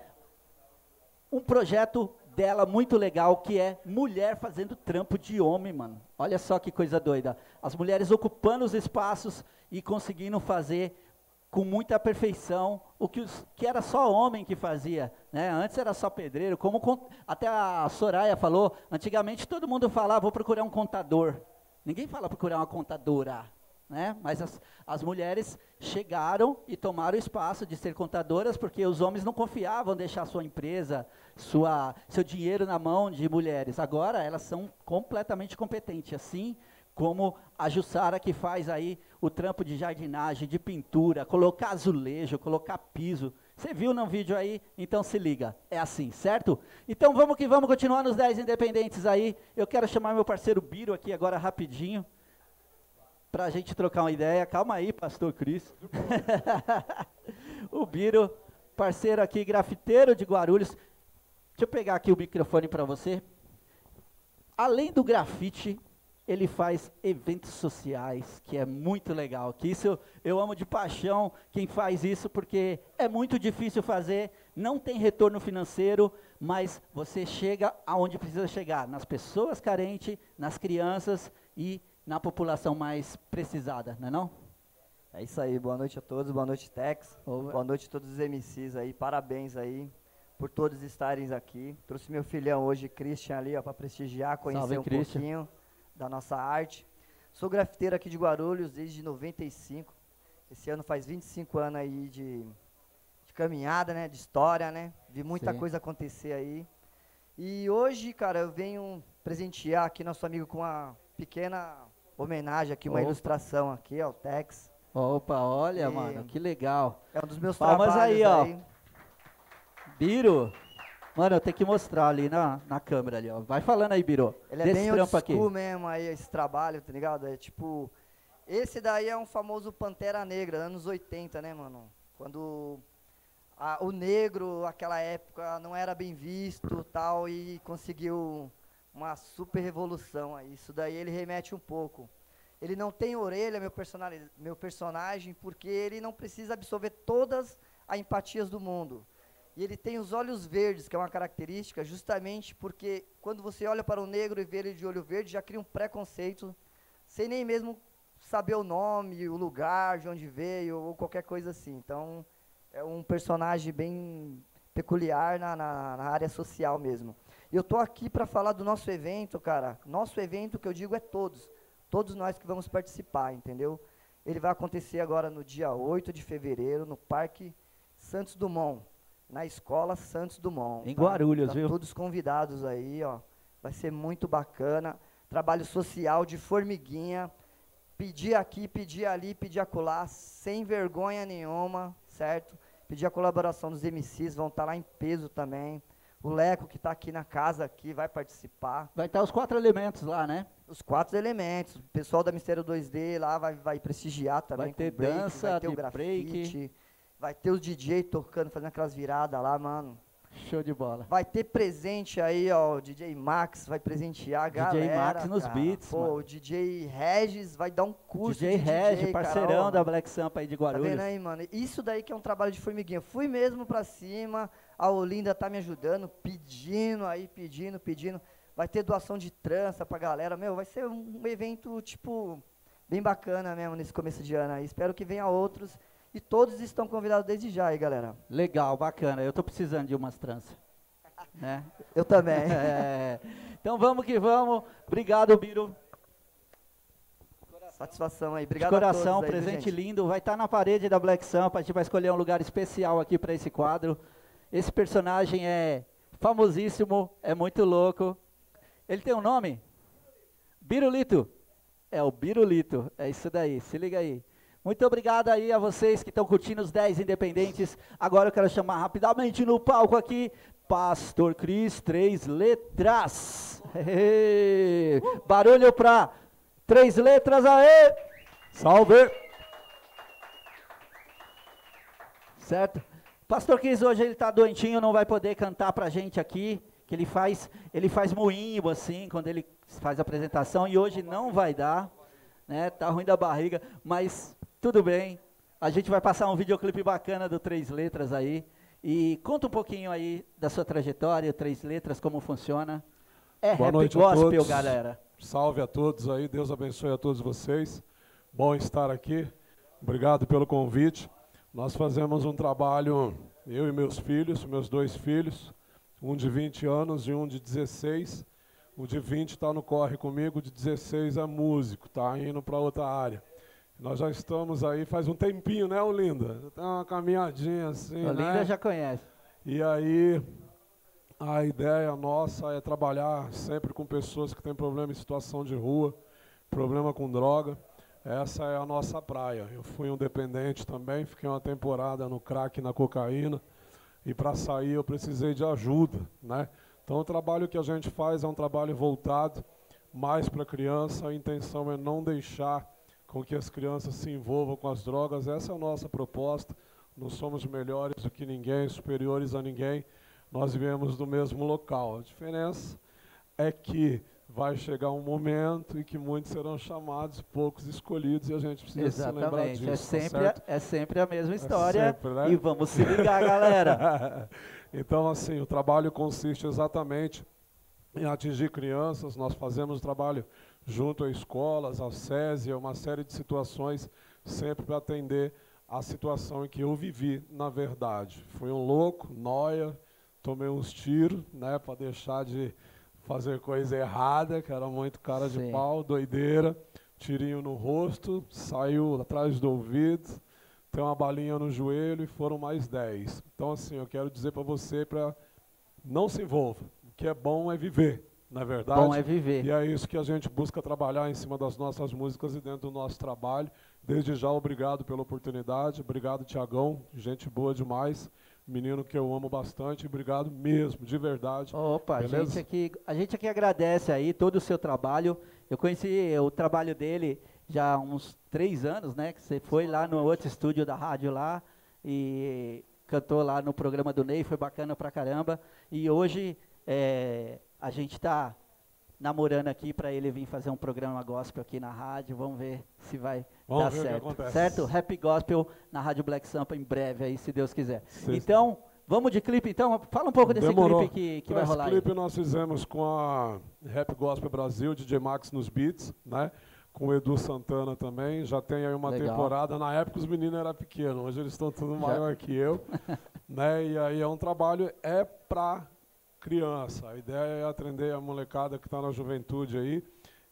um projeto dela muito legal que é mulher fazendo trampo de homem, mano. Olha só que coisa doida. As mulheres ocupando os espaços e conseguindo fazer com muita perfeição o que, os- que era só homem que fazia, né? Antes era só pedreiro, como até a Soraya falou, antigamente todo mundo falava, vou procurar um contador. Ninguém fala procurar uma contadora, né? Mas as, as mulheres chegaram e tomaram o espaço de ser contadoras porque os homens não confiavam deixar sua empresa, sua, seu dinheiro na mão de mulheres. Agora elas são completamente competentes, assim como a Jussara que faz aí o trampo de jardinagem, de pintura, colocar azulejo, colocar piso. Você viu no vídeo aí? Então se liga. É assim, certo? Então vamos que vamos continuar nos 10 independentes aí. Eu quero chamar meu parceiro Biro aqui agora rapidinho. Pra gente trocar uma ideia. Calma aí, pastor Cris. o Biro, parceiro aqui, grafiteiro de Guarulhos. Deixa eu pegar aqui o microfone para você. Além do grafite, ele faz eventos sociais, que é muito legal. Que isso eu, eu amo de paixão quem faz isso, porque é muito difícil fazer, não tem retorno financeiro, mas você chega aonde precisa chegar, nas pessoas carentes, nas crianças e na população mais precisada, não é não? É isso aí, boa noite a todos, boa noite Tex, boa noite a todos os MCs aí, parabéns aí por todos estarem aqui. Trouxe meu filhão hoje, Christian ali, ó, para prestigiar, conhecer Salve, um Christian. pouquinho da nossa arte. Sou grafiteiro aqui de Guarulhos desde 95. Esse ano faz 25 anos aí de, de caminhada, né, de história, né? Vi muita Sim. coisa acontecer aí. E hoje, cara, eu venho presentear aqui nosso amigo com uma pequena homenagem aqui, uma Opa. ilustração aqui, ó, o Tex. Opa, olha, E- mano, que legal. É um dos meus Palmas trabalhos aí, ó. aí. Biro. Mano, eu tenho que mostrar ali na, na câmera ali, ó. Vai falando aí, Biro. Ele é Desse bem old aqui. mesmo aí, esse trabalho, tá ligado? É tipo. Esse daí é um famoso Pantera Negra, anos 80, né, mano? Quando a- o negro, aquela época, não era bem visto tal, e conseguiu uma super revolução aí. Isso daí ele remete um pouco. Ele não tem orelha, meu, meu personagem, porque ele não precisa absorver todas as empatias do mundo. E ele tem os olhos verdes, que é uma característica, justamente porque quando você olha para o negro e vê ele de olho verde, já cria um preconceito, sem nem mesmo saber o nome, o lugar, de onde veio, ou qualquer coisa assim. Então, é um personagem bem peculiar na, na, na área social mesmo. E eu tô aqui para falar do nosso evento, cara. Nosso evento, que eu digo, é todos. Todos nós que vamos participar, entendeu? Ele vai acontecer agora no dia 8 de fevereiro, no Parque Santos Dumont, na Escola Santos Dumont. Em tá? Guarulhos, Tá viu? Todos convidados aí, ó. Vai ser muito bacana. Trabalho social de formiguinha. Pedir aqui, pedir ali, pedir acolá, sem vergonha nenhuma, certo? Pedir a colaboração dos MCs, vão estar lá em peso também. O Leco, que está aqui na casa, aqui, vai participar. Vai estar os quatro elementos lá, né? Os quatro elementos. O pessoal da Mistério 2D lá vai, vai prestigiar também. Vai ter break, dança, vai ter o de break. Vai ter os DJ tocando, fazendo aquelas viradas lá, mano. Show de bola. Vai ter presente aí, ó, o DJ Max vai presentear a DJ galera. Max nos cara. beats, Pô, mano. o DJ Regis vai dar um curso DJ de Regi, DJ, cara, parceirão ó. da Black Sampa aí de Tá Guarulhos. vendo aí, mano? Isso daí que é um trabalho de formiguinha. Fui mesmo pra cima, a Olinda tá me ajudando, pedindo aí, pedindo, pedindo. Vai ter doação de trança pra galera. Meu, vai ser um evento, tipo, bem bacana mesmo nesse começo de ano aí. Espero que venha outros. E todos estão convidados desde já aí, galera. Legal, bacana. Eu tô precisando de umas tranças. Né? Eu também. É. Então vamos que vamos. Obrigado, Biro. Satisfação aí. De Obrigado a coração, todos aí, presente lindo. Vai estar na parede da Black Sampa. A gente vai escolher um lugar especial aqui para esse quadro. Esse personagem é famosíssimo, é muito louco. Ele tem um nome? Birulito. É o Birulito. É isso daí. Se liga aí. Muito obrigado aí a vocês que estão curtindo os 10 independentes. Agora eu quero chamar rapidamente no palco aqui Pastor Cris, três letras. Barulho pra três letras aí. Salve. Certo? Pastor Cris hoje ele tá doentinho, não vai poder cantar pra gente aqui, que ele faz, ele faz moinho assim, quando ele faz a apresentação e hoje não vai dar, né? Tá ruim da barriga, mas tudo bem. A gente vai passar um videoclipe bacana do Três Letras aí. E conta um pouquinho aí da sua trajetória, Três Letras, como funciona. É Boa rap noite a gospel, todos. galera. Salve a todos aí, Deus abençoe a todos vocês. Bom estar aqui. Obrigado pelo convite. Nós fazemos um trabalho, eu e meus filhos, meus dois filhos, um de 20 anos e um de 16. O de 20 está no corre comigo, o de 16 é músico, está indo para outra área. Nós já estamos aí faz um tempinho, né, Olinda? Tem uma caminhadinha assim, Olinda né? já conhece. E aí, a ideia nossa é trabalhar sempre com pessoas que têm problema em situação de rua, problema com droga. Essa é a nossa praia. Eu fui um dependente também, fiquei uma temporada no crack na cocaína. e para sair eu precisei de ajuda, né? Então o trabalho que a gente faz é um trabalho voltado mais para a criança, a intenção é não deixar com que as crianças se envolvam com as drogas, essa é a nossa proposta. Não somos melhores do que ninguém, superiores a ninguém, nós viemos do mesmo local. A diferença é que vai chegar um momento em que muitos serão chamados, poucos escolhidos, e a gente precisa se lembrar Exatamente, disso. é tá sempre, certo? é sempre a mesma É história. sempre, né? E vamos se ligar, galera. então, assim, o trabalho consiste exatamente em atingir crianças. Nós fazemos o trabalho junto a escolas, ao SESI, uma série de situações, sempre para atender a situação em que eu vivi, na verdade. Fui um louco, noia, tomei uns tiros, né, para deixar de fazer coisa errada, que era muito cara de Sim. pau, doideira, tirinho no rosto, saiu atrás do ouvido, tem uma balinha no joelho e foram mais 10. Então, assim, eu quero dizer para você para não se envolva. O que é bom é viver, na verdade. Bom é viver. E é isso que a gente busca trabalhar em cima das nossas músicas e dentro do nosso trabalho. Desde já, obrigado pela oportunidade. Obrigado, Tiagão. Gente boa demais. Menino que eu amo bastante. Obrigado mesmo, de verdade. Opa, a gente, aqui, a gente aqui agradece aí todo o seu trabalho. Eu conheci o trabalho dele já há uns três anos, né? Que você foi lá no outro estúdio da rádio lá e cantou lá no programa do Ney, foi bacana pra caramba. E hoje é, a gente está namorando aqui para ele vir fazer um programa gospel aqui na rádio. Vamos ver se vai Vamos dar certo. Certo? Happy Gospel na Rádio Black Sampa em breve aí, se Deus quiser. Sim. Então, vamos de clipe então? Fala um pouco desse Demorou. clipe que, que vai Esse rolar aí. clipe nós fizemos com a Rap Gospel Brasil, DJ Max nos beats, né? Com o Edu Santana também. Já tem aí uma Legal. temporada. Na época os meninos eram pequenos, hoje eles estão tudo Já. maior que eu. né? E aí é um trabalho, é pra criança. A ideia é atender a molecada que está na juventude aí.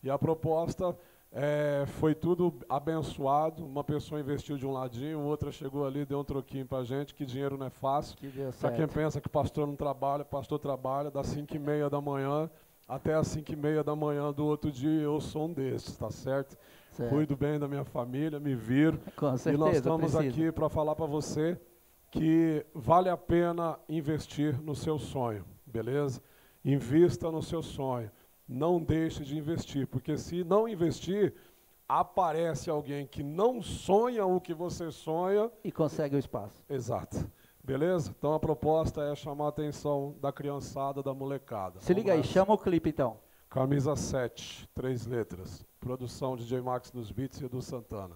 E a proposta é, foi tudo abençoado. Uma pessoa investiu de um ladinho, outra chegou ali, deu um troquinho pra gente, que dinheiro não é fácil. Que Para quem pensa que pastor não trabalha, pastor trabalha das 5 e meia da manhã até as 5 e meia da manhã do outro dia, eu sou um desses, tá certo? Certo. Cuido bem da minha família, me viro. Com e nós certeza, estamos aqui para falar para você que vale a pena investir no seu sonho, beleza? Invista no seu sonho. Não deixe de investir, porque se não investir, aparece alguém que não sonha o que você sonha E consegue o espaço. Exato. Beleza? Então a proposta é chamar a atenção da criançada, da molecada. Se liga aí, Vamos chama o clipe então. Camisa 7, três letras. Produção DJ Max dos Beats e Edu Santana.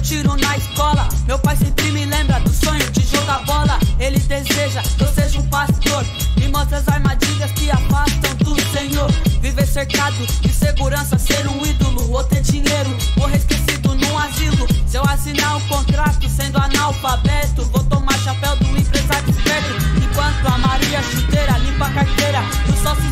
Eu tiro na escola, meu pai sempre me lembra do sonho de jogar bola. Ele deseja que eu seja um pastor, me mostra as armadilhas que afastam do Senhor. Viver cercado de segurança, ser um ídolo ou ter dinheiro, morrer esquecido num asilo. Se eu assinar um contrato sendo analfabeto, vou tomar chapéu do empresário esperto. Enquanto a Maria chuteira limpa a carteira, os sócios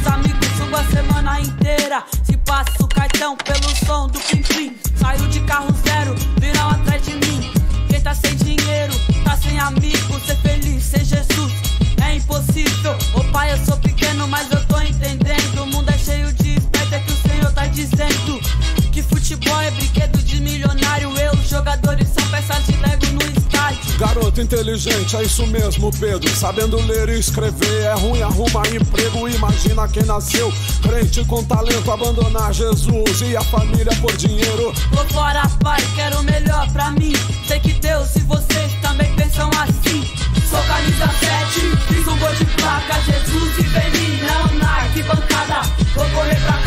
inteligente, é isso mesmo, Pedro. Sabendo ler e escrever, é ruim arrumar emprego. Imagina quem nasceu crente com talento, abandonar Jesus e a família por dinheiro. Tô fora, pai, quero o melhor pra mim. Sei que Deus e vocês também pensam assim. Sou camisa 7, fiz um gol de placa. Jesus e vem me não na arquibancada. Vou correr pra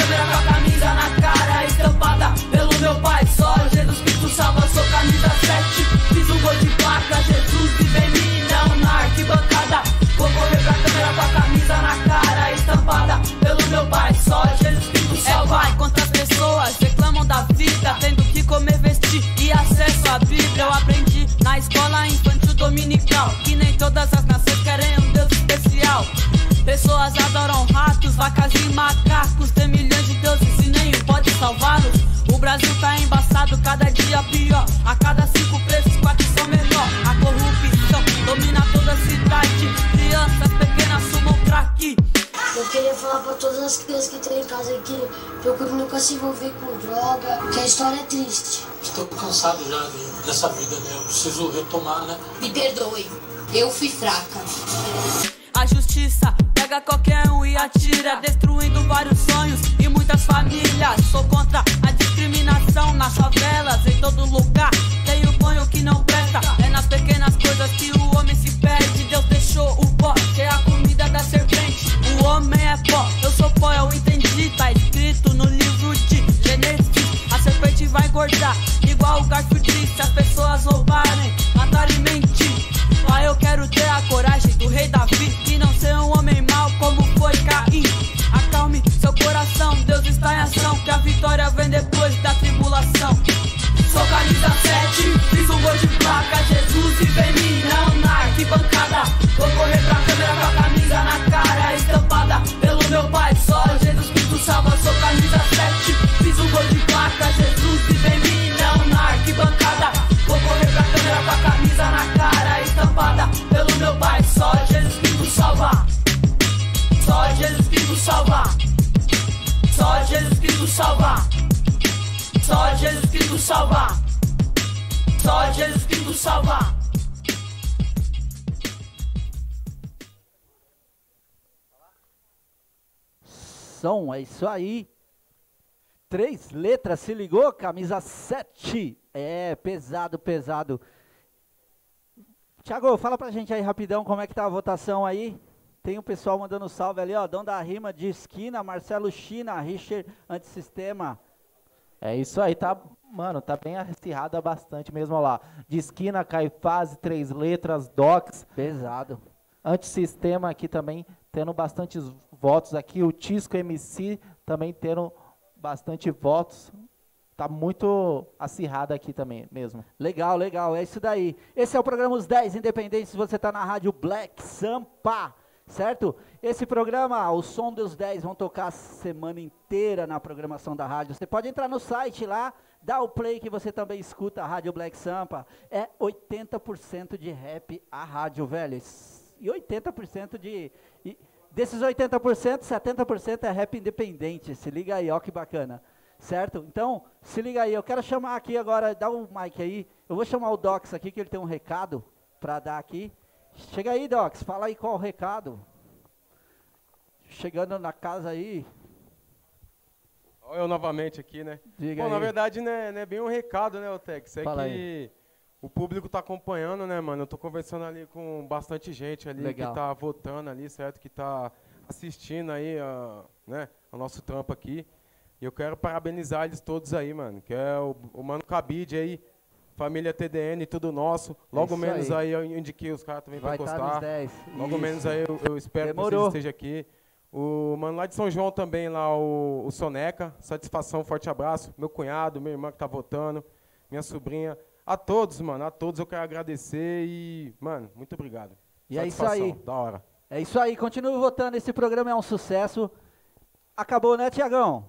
A cada cinco presos, quatro são menor. A corrupção domina toda a cidade. Crianças pequenas fumam crack. Eu queria falar pra todas as crianças que estão em casa que procurem nunca se envolver com droga, que a história é triste. Estou cansado já de- dessa vida, né? Eu preciso retomar, né? Me perdoe, eu fui fraca. A justiça pega qualquer um e atira, destruindo vários sonhos e muitas famílias. Sou contra isso aí. Três letras, se ligou? Camisa 7. É, pesado, pesado. Tiago, fala pra gente aí rapidão como é que tá a votação aí. Tem o pessoal mandando salve ali, ó. Dom da Rima de esquina, Marcelo China, Richard Antissistema. É isso aí, tá, mano, tá bem acirrada bastante mesmo, ó lá. De esquina, Caifás, três letras, Docs. Pesado. Antissistema aqui também, tendo bastantes votos aqui. O Tisco MC também tendo bastante votos. Tá muito acirrada aqui também mesmo. Legal, legal, é isso daí. Esse é o programa Os 10 Independentes, você está na rádio Black Sampa, certo? Esse programa, o som dos 10, vão tocar a semana inteira na programação da rádio. Você pode entrar no site lá, dá o play que você também escuta a rádio Black Sampa. É 80% de rap a rádio, velho. E 80% de... Desses 80%, 70% é rap independente. Se liga aí, ó que bacana. Certo? Então, se liga aí, eu quero chamar aqui agora, dá o mic aí. Eu vou chamar o Docs aqui, que ele tem um recado para dar aqui. Chega aí, Docs, fala aí qual o recado. Chegando na casa aí. Olha eu novamente aqui, né? Diga Bom, na aí. verdade, né, é bem um recado, né, Otex? É Fala que o público tá acompanhando, né, mano? Eu tô conversando ali com bastante gente ali Legal. que tá votando ali, certo? Que tá assistindo aí, a, né, o nosso trampo aqui. E eu quero parabenizar eles todos aí, mano. Que é o, o Mano Cabide aí, família TDN, tudo nosso. Logo Isso menos aí. aí. eu indiquei os caras também Vai pra tá 10. Logo Isso. menos aí eu, eu espero que Demorou. vocês estejam aqui. O mano lá de São João também, lá, o, o Soneca. Satisfação, forte abraço. Meu cunhado, minha irmã que tá votando, minha sobrinha. A todos, mano, a todos eu quero agradecer e, mano, muito obrigado. E é isso Satisfação, aí. Da hora. É isso aí, continue votando, esse programa é um sucesso. Acabou, né, Tiagão?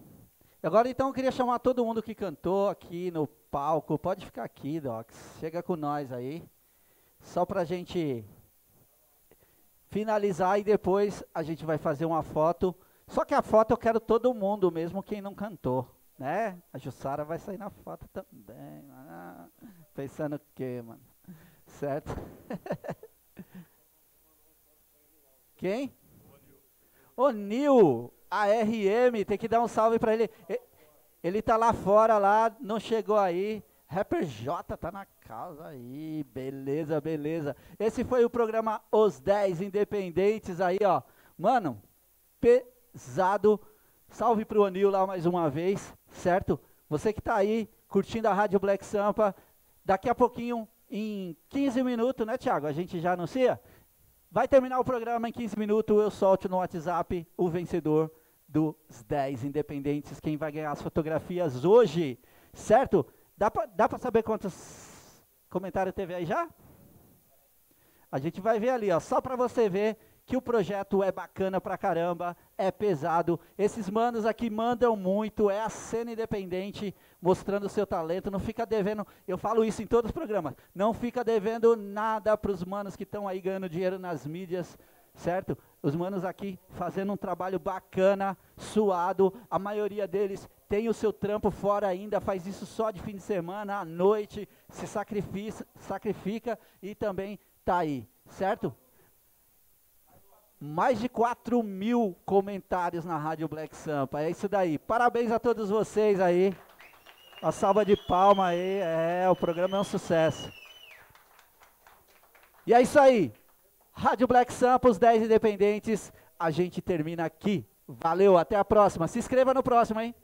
Agora então eu queria chamar todo mundo que cantou aqui no palco. Pode ficar aqui, Docs. Chega com nós aí. Só pra gente finalizar e depois a gente vai fazer uma foto. Só que a foto eu quero todo mundo, mesmo quem não cantou, né? A Jussara vai sair na foto também. Ah, pensando o quê, mano? Certo? Quem? O Nil, a RM, tem que dar um salve pra ele. Ele tá lá fora, lá, não chegou aí. Rapper J tá na casa aí, beleza, beleza. Esse foi o programa Os 10 Independentes aí, ó. Mano, pesado. Salve pro Anil lá mais uma vez, certo? Você que tá aí curtindo a Rádio Black Sampa, daqui a pouquinho, em 15 minutos, né, Thiago? A gente já anuncia? Vai terminar o programa em 15 minutos, eu solto no WhatsApp o vencedor dos 10 independentes, quem vai ganhar as fotografias hoje, certo? Dá pra saber quantos comentários teve aí já? A gente vai ver ali, ó, só pra você ver que o projeto é bacana pra caramba, é pesado. Esses manos aqui mandam muito, é a cena independente mostrando o seu talento. Não fica devendo, eu falo isso em todos os programas, não fica devendo nada pros manos que estão aí ganhando dinheiro nas mídias, certo? Os manos aqui fazendo um trabalho bacana, suado. A maioria deles tem o seu trampo fora ainda, faz isso só de fim de semana, à noite, se sacrifica, sacrifica e também tá aí, certo? Mais de 4 mil comentários na Rádio Black Sampa. É isso daí. Parabéns a todos vocês aí. Uma salva de palma aí. É, o programa é um sucesso. E é isso aí. Rádio Black Sampa, os 10 independentes. A gente termina aqui. Valeu, até a próxima. Se inscreva no próximo, hein?